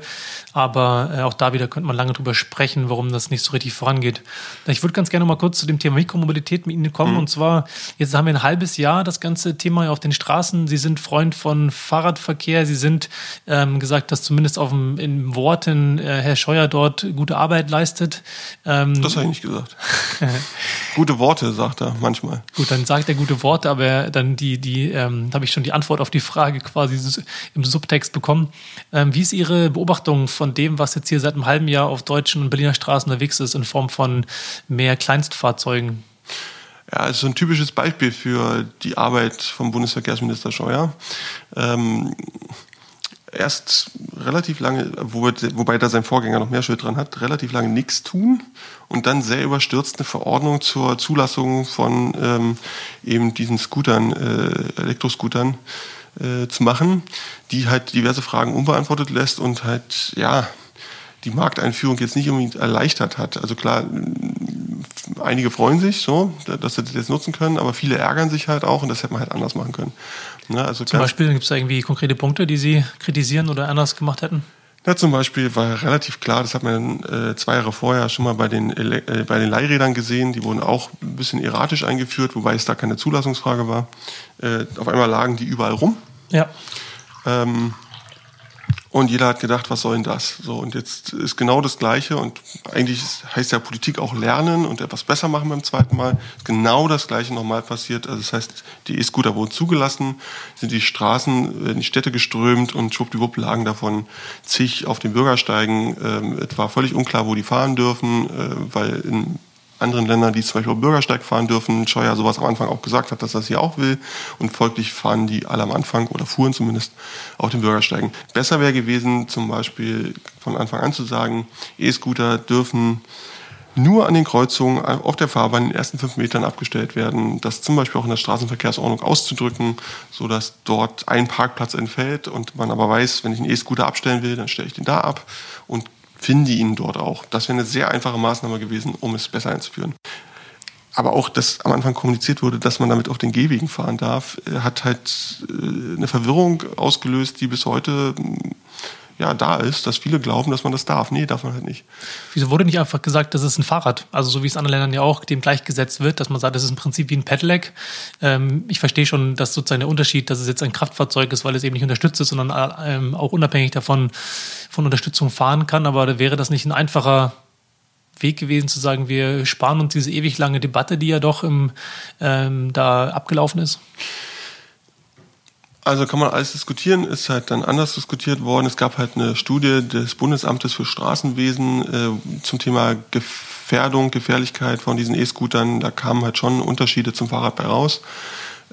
Aber äh, auch da wieder könnte man lange drüber sprechen, warum das nicht so richtig vorangeht. Ich würde ganz gerne mal kurz zu dem Thema Mikromobilität mit Ihnen kommen. Mhm. Und zwar, jetzt haben wir ein halbes Jahr das ganze Thema auf den Straßen. Sie sind Freund von Fahrradverkehr. Sie sind ähm, gesagt, dass zumindest auf dem, in Worten äh, Herr Scheuer dort gute Arbeit leistet. Ähm, das habe ich nicht gesagt. <laughs> gute Worte, sagt er manchmal. Gut, dann sagt er gute Worte, aber dann die, die, ähm, habe ich schon die Antwort auf die Frage quasi im Subtext bekommen. Ähm, wie ist Ihre Beobachtung von dem, was jetzt hier seit einem halben Jahr auf deutschen und Berliner Straßen unterwegs ist, in Form von mehr Kleinstfahrzeugen? Ja, ist so ein typisches Beispiel für die Arbeit vom Bundesverkehrsminister Scheuer. Ähm, erst relativ lange, wobei da sein Vorgänger noch mehr Schuld dran hat, relativ lange nichts tun und dann sehr überstürzt eine Verordnung zur Zulassung von ähm, eben diesen Scootern, äh, Elektroscootern äh, zu machen, die halt diverse Fragen unbeantwortet lässt und halt, ja, die Markteinführung jetzt nicht unbedingt erleichtert hat. Also klar, einige freuen sich so, dass sie das jetzt nutzen können, aber viele ärgern sich halt auch und das hätte man halt anders machen können. Ne, also Zum Beispiel gibt es irgendwie konkrete Punkte, die Sie kritisieren oder anders gemacht hätten? Ja, zum Beispiel war relativ klar, das hat man äh, zwei Jahre vorher schon mal bei den, äh, bei den Leihrädern gesehen, die wurden auch ein bisschen erratisch eingeführt, wobei es da keine Zulassungsfrage war. Äh, auf einmal lagen die überall rum. Ja. Ähm, und jeder hat gedacht, was soll denn das? So, und jetzt ist genau das Gleiche und eigentlich heißt ja Politik auch lernen und etwas besser machen beim zweiten Mal. Ist genau das Gleiche nochmal passiert. Also das heißt, die E-Scooter wurden zugelassen, sind die Straßen in die Städte geströmt und schwuppdiwupp lagen davon zig auf den Bürgersteigen. Ähm, es war völlig unklar, wo die fahren dürfen, äh, weil in anderen Ländern, die zum Beispiel Bürgersteig fahren dürfen, Scheuer sowas am Anfang auch gesagt hat, dass das hier auch will. Und folglich fahren die alle am Anfang oder fuhren zumindest auf den Bürgersteigen. Besser wäre gewesen, zum Beispiel von Anfang an zu sagen, E-Scooter dürfen nur an den Kreuzungen auf der Fahrbahn in den ersten fünf Metern abgestellt werden. Das zum Beispiel auch in der Straßenverkehrsordnung auszudrücken, sodass dort ein Parkplatz entfällt und man aber weiß, wenn ich einen E-Scooter abstellen will, dann stelle ich den da ab und finde ihn dort auch. Das wäre eine sehr einfache Maßnahme gewesen, um es besser einzuführen. Aber auch, dass am Anfang kommuniziert wurde, dass man damit auf den Gehwegen fahren darf, äh, hat halt äh, eine Verwirrung ausgelöst, die bis heute ja, da ist, dass viele glauben, dass man das darf. Nee, darf man halt nicht. Wieso wurde nicht einfach gesagt, das ist ein Fahrrad? Also so wie es in anderen Ländern ja auch dem gleichgesetzt wird, dass man sagt, das ist im Prinzip wie ein Pedelec. Ähm, ich verstehe schon, dass sozusagen der Unterschied, dass es jetzt ein Kraftfahrzeug ist, weil es eben nicht unterstützt ist, sondern ähm, auch unabhängig davon von Unterstützung fahren kann. Aber wäre das nicht ein einfacher Weg gewesen zu sagen, wir sparen uns diese ewig lange Debatte, die ja doch im, ähm, da abgelaufen ist? Also kann man alles diskutieren, ist halt dann anders diskutiert worden. Es gab halt eine Studie des Bundesamtes für Straßenwesen äh, zum Thema Gefährdung, Gefährlichkeit von diesen E-Scootern. Da kamen halt schon Unterschiede zum Fahrrad bei raus.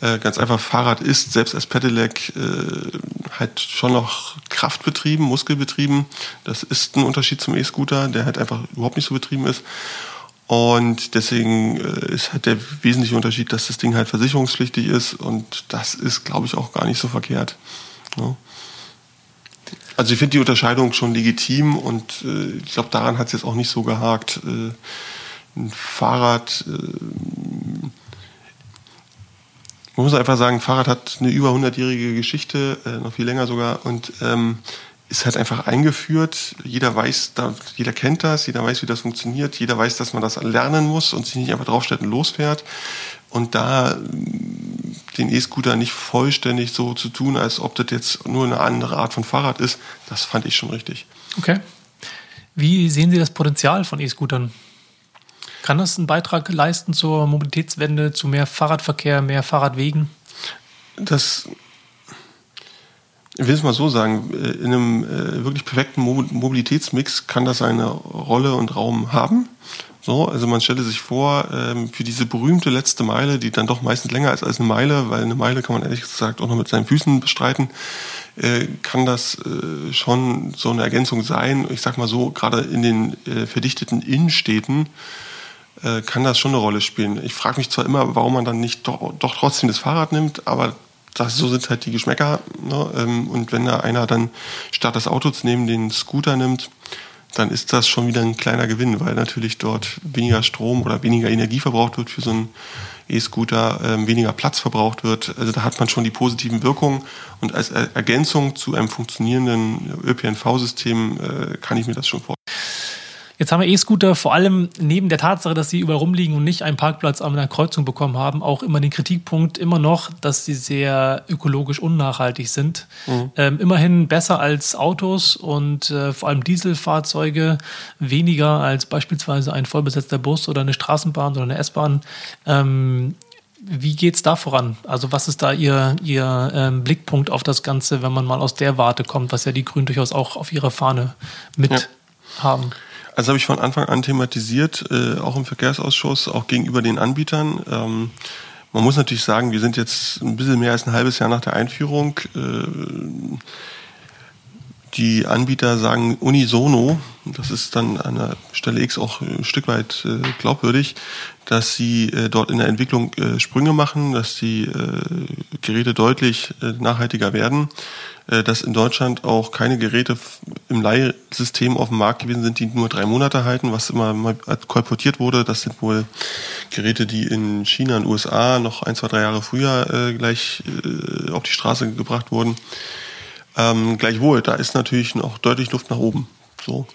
Äh, ganz einfach, Fahrrad ist selbst als Pedelec äh, halt schon noch kraftbetrieben, muskelbetrieben. Das ist ein Unterschied zum E-Scooter, der halt einfach überhaupt nicht so betrieben ist. Und deswegen äh, ist halt der wesentliche Unterschied, dass das Ding halt versicherungspflichtig ist und das ist, glaube ich, auch gar nicht so verkehrt. Ja. Also ich finde die Unterscheidung schon legitim und äh, ich glaube, daran hat es jetzt auch nicht so gehakt. Äh, ein Fahrrad, äh, man muss einfach sagen, ein Fahrrad hat eine über 100-jährige Geschichte, äh, noch viel länger sogar und ähm, ist halt einfach eingeführt. Jeder weiß, jeder kennt das, jeder weiß, wie das funktioniert, jeder weiß, dass man das lernen muss und sich nicht einfach draufstellt und losfährt. Und da mm, den E-Scooter nicht vollständig so zu tun, als ob das jetzt nur eine andere Art von Fahrrad ist, das fand ich schon richtig. Okay. Wie sehen Sie das Potenzial von E-Scootern? Kann das einen Beitrag leisten zur Mobilitätswende, zu mehr Fahrradverkehr, mehr Fahrradwegen? Das ich will es mal so sagen, äh, in einem äh, wirklich perfekten Mobilitätsmix kann das eine Rolle und Raum haben. So, also man stelle sich vor, ähm, für diese berühmte letzte Meile, die dann doch meistens länger ist als eine Meile, weil eine Meile kann man ehrlich gesagt auch noch mit seinen Füßen bestreiten, äh, kann das schon so eine Ergänzung sein. Ich sag mal so, gerade in den verdichteten Innenstädten kann das schon eine Rolle spielen. Ich frage mich zwar immer, warum man dann nicht doch, doch trotzdem das Fahrrad nimmt, aber das, so sind halt die Geschmäcker. Ne? Ähm, und wenn da einer dann statt des Autos neben den Scooter nimmt, dann ist das schon wieder ein kleiner Gewinn, weil natürlich dort weniger Strom oder weniger Energie verbraucht wird für so einen E-Scooter, ähm, weniger Platz verbraucht wird. Also da hat man schon die positiven Wirkungen. Und als Ergänzung zu einem funktionierenden ÖPNV-System äh, kann ich mir das schon vorstellen. Jetzt haben wir E-Scooter vor allem neben der Tatsache, dass sie überall rumliegen und nicht einen Parkplatz an einer Kreuzung bekommen haben, auch immer den Kritikpunkt immer noch, dass sie sehr ökologisch unnachhaltig sind. Mhm. Ähm, immerhin besser als Autos und äh, vor allem Dieselfahrzeuge, weniger als beispielsweise ein vollbesetzter Bus oder eine Straßenbahn oder eine S-Bahn. Ähm, wie geht es da voran? Also was ist da Ihr, Ihr ähm, Blickpunkt auf das Ganze, wenn man mal aus der Warte kommt, was ja die Grünen durchaus auch auf ihrer Fahne mit ja. haben? Also habe ich von Anfang an thematisiert, äh, auch im Verkehrsausschuss, auch gegenüber den Anbietern. Ähm, man muss natürlich sagen, wir sind jetzt ein bisschen mehr als ein halbes Jahr nach der Einführung. Äh, die Anbieter sagen unisono, das ist dann an der Stelle X auch ein Stück weit äh, glaubwürdig, dass sie äh, dort in der Entwicklung äh, Sprünge machen, dass die äh, Geräte deutlich äh, nachhaltiger werden. Äh, dass in Deutschland auch keine Geräte im Leihsystem auf dem Markt gewesen sind, die nur drei Monate halten, was immer mal kolportiert wurde. Das sind wohl Geräte, die in China und USA noch ein, zwei, drei Jahre früher äh, gleich äh, auf die Straße gebracht wurden. Ähm, gleichwohl, da ist natürlich noch deutlich Luft nach oben. So.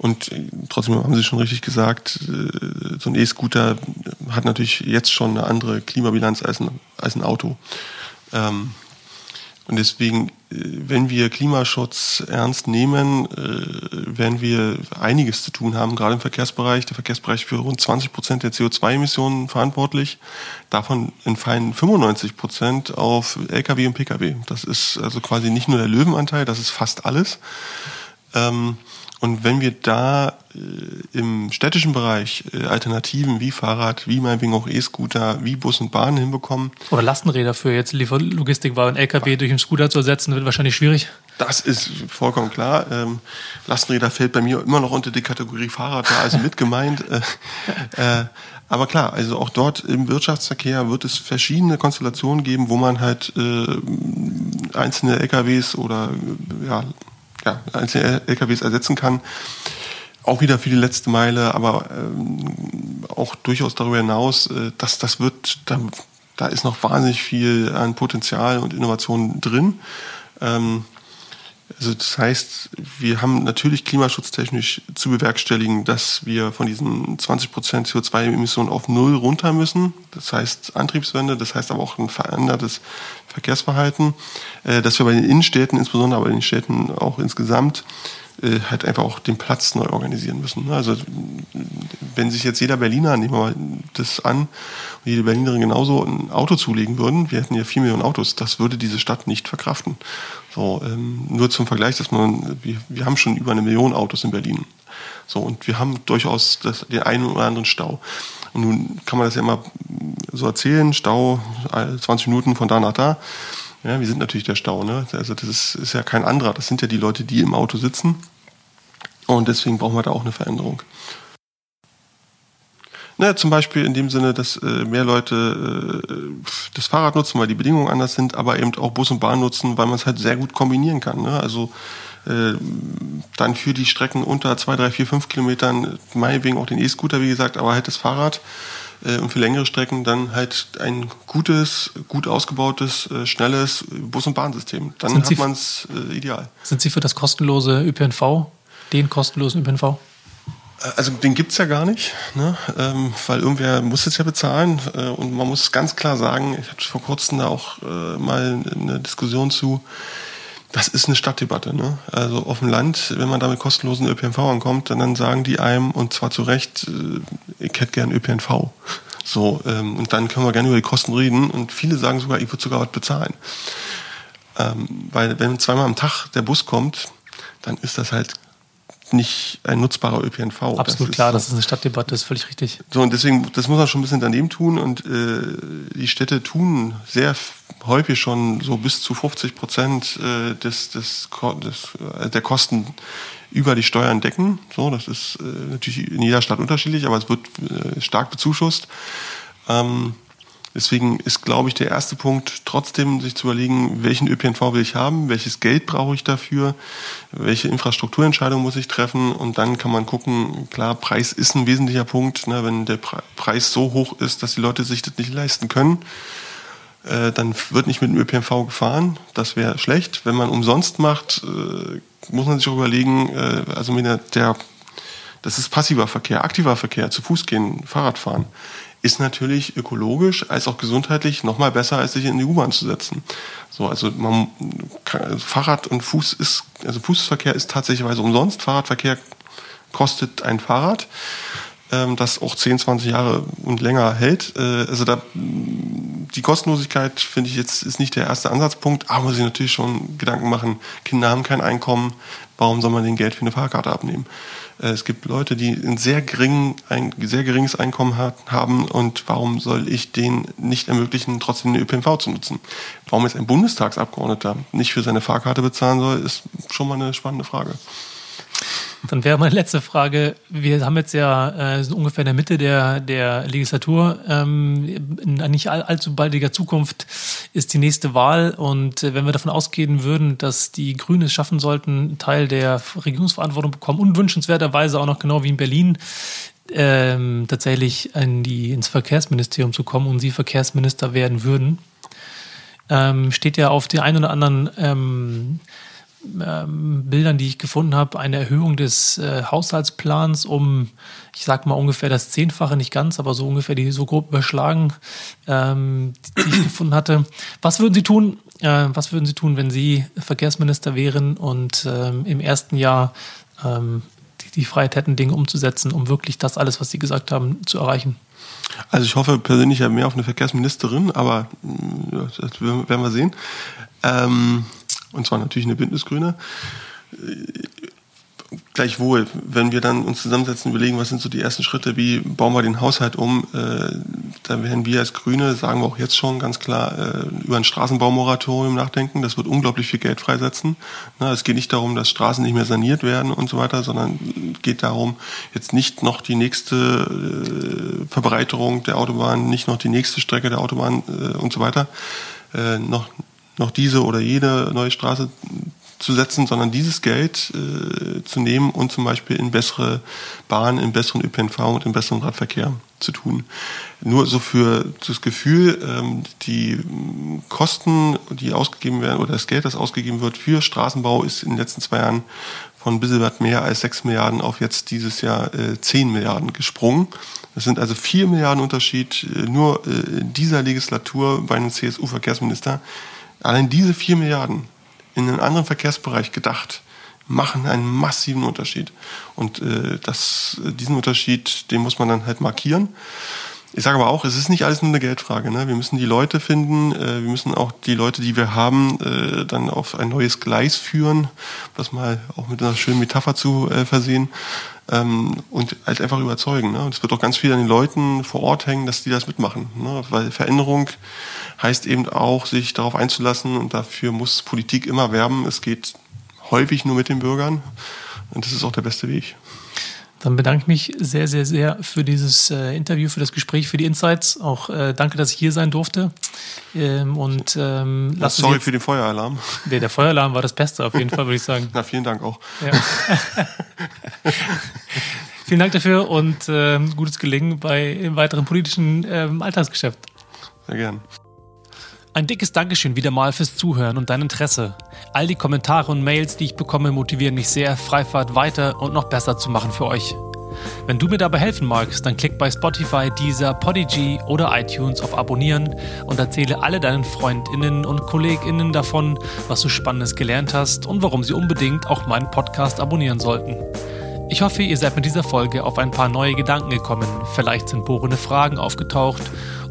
Und trotzdem haben Sie schon richtig gesagt, äh, so ein E-Scooter hat natürlich jetzt schon eine andere Klimabilanz als ein, als ein Auto. Ähm, Und deswegen, äh, wenn wir Klimaschutz ernst nehmen, äh, werden wir einiges zu tun haben, gerade im Verkehrsbereich. Der Verkehrsbereich für rund 20 Prozent der CO2-Emissionen verantwortlich. Davon entfallen 95 Prozent auf Lkw und Pkw. Das ist also quasi nicht nur der Löwenanteil, das ist fast alles. Ähm, und wenn wir da äh, im städtischen Bereich äh, Alternativen wie Fahrrad, wie meinetwegen auch E-Scooter, wie Bus und Bahn hinbekommen. Oder Lastenräder für jetzt Lieferlogistik war ein LKW durch einen Scooter zu ersetzen, wird wahrscheinlich schwierig. Das ist vollkommen klar. Ähm, Lastenräder fällt bei mir immer noch unter die Kategorie Fahrrad, da also mit gemeint. <laughs> Äh, äh, aber klar, also auch dort im Wirtschaftsverkehr wird es verschiedene Konstellationen geben, wo man halt äh, einzelne LKWs oder ja, ja, einzelne LKWs ersetzen kann. Auch wieder für die letzte Meile, aber ähm, auch durchaus darüber hinaus, äh, dass das wird, da, da ist noch wahnsinnig viel an Potenzial und Innovation drin. Ähm, also das heißt, wir haben natürlich klimaschutztechnisch zu bewerkstelligen, dass wir von diesen 20 Prozent CO2-Emissionen auf Null runter müssen. Das heißt Antriebswende, das heißt aber auch ein verändertes Verkehrsverhalten, äh, dass wir bei den Innenstädten, insbesondere aber in den Städten auch insgesamt, äh, halt einfach auch den Platz neu organisieren müssen. Ne? Also wenn sich jetzt jeder Berliner, nehmen wir mal das an, und jede Berlinerin genauso ein Auto zulegen würden, wir hätten ja vier Millionen Autos, das würde diese Stadt nicht verkraften. So, ähm, nur zum Vergleich, dass man, wir, wir haben schon über eine Million Autos in Berlin. So, und wir haben durchaus das, den einen oder anderen Stau. Und nun kann man das ja immer so erzählen, Stau 20 Minuten von da nach da. Ja, wir sind natürlich der Stau. Ne? Also das ist, ist ja kein anderer. Das sind ja die Leute, die im Auto sitzen. Und deswegen brauchen wir da auch eine Veränderung. Na, zum Beispiel in dem Sinne, dass äh, mehr Leute äh, das Fahrrad nutzen, weil die Bedingungen anders sind, aber eben auch Bus und Bahn nutzen, weil man es halt sehr gut kombinieren kann. Ne? Also äh, dann für die Strecken unter 2, 3, 4, 5 Kilometern, meinetwegen auch den E-Scooter, wie gesagt, aber halt das Fahrrad äh, und für längere Strecken dann halt ein gutes, gut ausgebautes, äh, schnelles Bus- und Bahnsystem. Dann sind hat man es äh, ideal. Sind Sie für das kostenlose ÖPNV, den kostenlosen ÖPNV? Also den gibt's ja gar nicht, ne? ähm, weil irgendwer muss es ja bezahlen äh, und man muss ganz klar sagen, ich hatte vor kurzem da auch äh, mal eine Diskussion zu, das ist eine Stadtdebatte. Ne? Also auf dem Land, wenn man da mit kostenlosen ÖPNV ankommt, dann sagen die einem, und zwar zu Recht, äh, ich hätte gern ÖPNV. So, ähm, und dann können wir gerne über die Kosten reden. Und viele sagen sogar, ich würde sogar was bezahlen. Ähm, weil wenn zweimal am Tag der Bus kommt, dann ist das halt nicht ein nutzbarer ÖPNV. Absolut das klar, so. das ist eine Stadtdebatte, das ist völlig richtig. So, und deswegen, das muss man schon ein bisschen daneben tun und äh, die Städte tun sehr häufig schon so bis zu 50 Prozent äh, des, des, des, äh, der Kosten über die Steuern decken. So, das ist äh, natürlich in jeder Stadt unterschiedlich, aber es wird äh, stark bezuschusst. Ähm, Deswegen ist, glaube ich, der erste Punkt trotzdem, sich zu überlegen, welchen ÖPNV will ich haben, welches Geld brauche ich dafür, welche Infrastrukturentscheidung muss ich treffen und dann kann man gucken, klar, Preis ist ein wesentlicher Punkt. Ne, wenn der Preis so hoch ist, dass die Leute sich das nicht leisten können, äh, dann wird nicht mit dem ÖPNV gefahren. Das wäre schlecht. Wenn man umsonst macht, äh, muss man sich auch überlegen, äh, also der, der das ist passiver Verkehr, aktiver Verkehr, zu Fuß gehen, Fahrrad fahren ist natürlich ökologisch als auch gesundheitlich noch mal besser, als sich in die U-Bahn zu setzen. So, also man, kann, Fahrrad und Fuß ist, also Fußverkehr ist tatsächlich umsonst. Fahrradverkehr kostet ein Fahrrad, ähm, das auch 10, 20 Jahre und länger hält. Äh, also da, die Kostenlosigkeit finde ich jetzt ist nicht der erste Ansatzpunkt, aber man sich natürlich schon Gedanken machen. Kinder haben kein Einkommen, warum soll man den Geld für eine Fahrkarte abnehmen? Äh, es gibt Leute, die ein sehr, gering, ein sehr geringes Einkommen hat, haben und warum soll ich denen nicht ermöglichen, trotzdem eine ÖPNV zu nutzen? Warum jetzt ein Bundestagsabgeordneter nicht für seine Fahrkarte bezahlen soll, ist schon mal eine spannende Frage. Dann wäre meine letzte Frage. Wir haben jetzt ja äh, ungefähr in der Mitte der, der Legislatur. Ähm, in nicht all, allzu baldiger Zukunft ist die nächste Wahl. Und äh, wenn wir davon ausgehen würden, dass die Grünen es schaffen sollten, einen Teil der Regierungsverantwortung bekommen und wünschenswerterweise auch noch genau wie in Berlin ähm, tatsächlich in die, ins Verkehrsministerium zu kommen und sie Verkehrsminister werden würden, ähm, steht ja auf die einen oder anderen ähm, Bildern, die ich gefunden habe, eine Erhöhung des äh, Haushaltsplans um, ich sag mal ungefähr das Zehnfache, nicht ganz, aber so ungefähr die so grob überschlagen, ähm, die, die ich gefunden hatte. Was würden Sie tun? Äh, was würden Sie tun, wenn Sie Verkehrsminister wären und ähm, im ersten Jahr ähm, die, die Freiheit hätten, Dinge umzusetzen, um wirklich das alles, was Sie gesagt haben, zu erreichen? Also ich hoffe persönlich ja mehr auf eine Verkehrsministerin, aber das werden wir sehen. Ähm, und zwar natürlich eine Bündnisgrüne. Gleichwohl, wenn wir dann uns zusammensetzen, überlegen, was sind so die ersten Schritte, wie bauen wir den Haushalt um, äh, da werden wir als Grüne, sagen wir auch jetzt schon ganz klar, äh, über ein Straßenbaumoratorium nachdenken. Das wird unglaublich viel Geld freisetzen. Na, es geht nicht darum, dass Straßen nicht mehr saniert werden und so weiter, sondern geht darum, jetzt nicht noch die nächste äh, Verbreiterung der Autobahn, nicht noch die nächste Strecke der Autobahn äh, und so weiter, äh, noch noch diese oder jede neue Straße zu setzen, sondern dieses Geld äh, zu nehmen und zum Beispiel in bessere Bahnen, in besseren ÖPNV und in besseren Radverkehr zu tun. Nur so für das Gefühl, ähm, die Kosten, die ausgegeben werden oder das Geld, das ausgegeben wird für Straßenbau, ist in den letzten zwei Jahren von ein bisschen mehr als sechs Milliarden auf jetzt dieses Jahr äh, zehn Milliarden gesprungen. Das sind also vier Milliarden Unterschied äh, nur äh, in dieser Legislatur bei einem CSU-Verkehrsminister. Allein diese vier Milliarden in einen anderen Verkehrsbereich gedacht, machen einen massiven Unterschied. Und äh, das, diesen Unterschied, den muss man dann halt markieren. Ich sage aber auch, es ist nicht alles nur eine Geldfrage. Ne? Wir müssen die Leute finden, äh, wir müssen auch die Leute, die wir haben, äh, dann auf ein neues Gleis führen, das mal auch mit einer schönen Metapher zu äh, versehen ähm, und halt einfach überzeugen. Ne? Und es wird auch ganz viel an den Leuten vor Ort hängen, dass die das mitmachen. Ne? Weil Veränderung heißt eben auch, sich darauf einzulassen und dafür muss Politik immer werben. Es geht häufig nur mit den Bürgern und das ist auch der beste Weg. Dann bedanke ich mich sehr, sehr, sehr für dieses äh, Interview, für das Gespräch, für die Insights. Auch äh, danke, dass ich hier sein durfte. Ähm, und ähm, ja, sorry jetzt, für den Feueralarm. Der, der Feueralarm war das Beste auf jeden Fall, würde ich sagen. <laughs> Na, vielen Dank auch. Ja. <laughs> vielen Dank dafür und ähm, gutes Gelingen bei im weiteren politischen ähm, Alltagsgeschäft. Sehr gern. Ein dickes Dankeschön wieder mal fürs Zuhören und dein Interesse. All die Kommentare und Mails, die ich bekomme, motivieren mich sehr, Freifahrt weiter und noch besser zu machen für euch. Wenn du mir dabei helfen magst, dann klick bei Spotify, Deezer, Podigy oder iTunes auf Abonnieren und erzähle alle deinen Freundinnen und Kolleginnen davon, was du Spannendes gelernt hast und warum sie unbedingt auch meinen Podcast abonnieren sollten. Ich hoffe, ihr seid mit dieser Folge auf ein paar neue Gedanken gekommen. Vielleicht sind bohrende Fragen aufgetaucht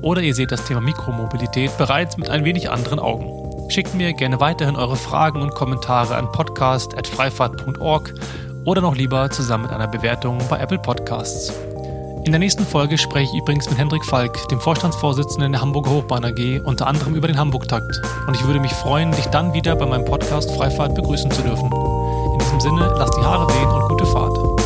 oder ihr seht das Thema Mikromobilität bereits mit ein wenig anderen Augen. Schickt mir gerne weiterhin eure Fragen und Kommentare an podcast.freifahrt.org oder noch lieber zusammen mit einer Bewertung bei Apple Podcasts. In der nächsten Folge spreche ich übrigens mit Hendrik Falk, dem Vorstandsvorsitzenden der Hamburger Hochbahn AG, unter anderem über den Hamburg-Takt. Und ich würde mich freuen, dich dann wieder bei meinem Podcast Freifahrt begrüßen zu dürfen. In diesem Sinne, lasst die Haare wehen und gute Fahrt.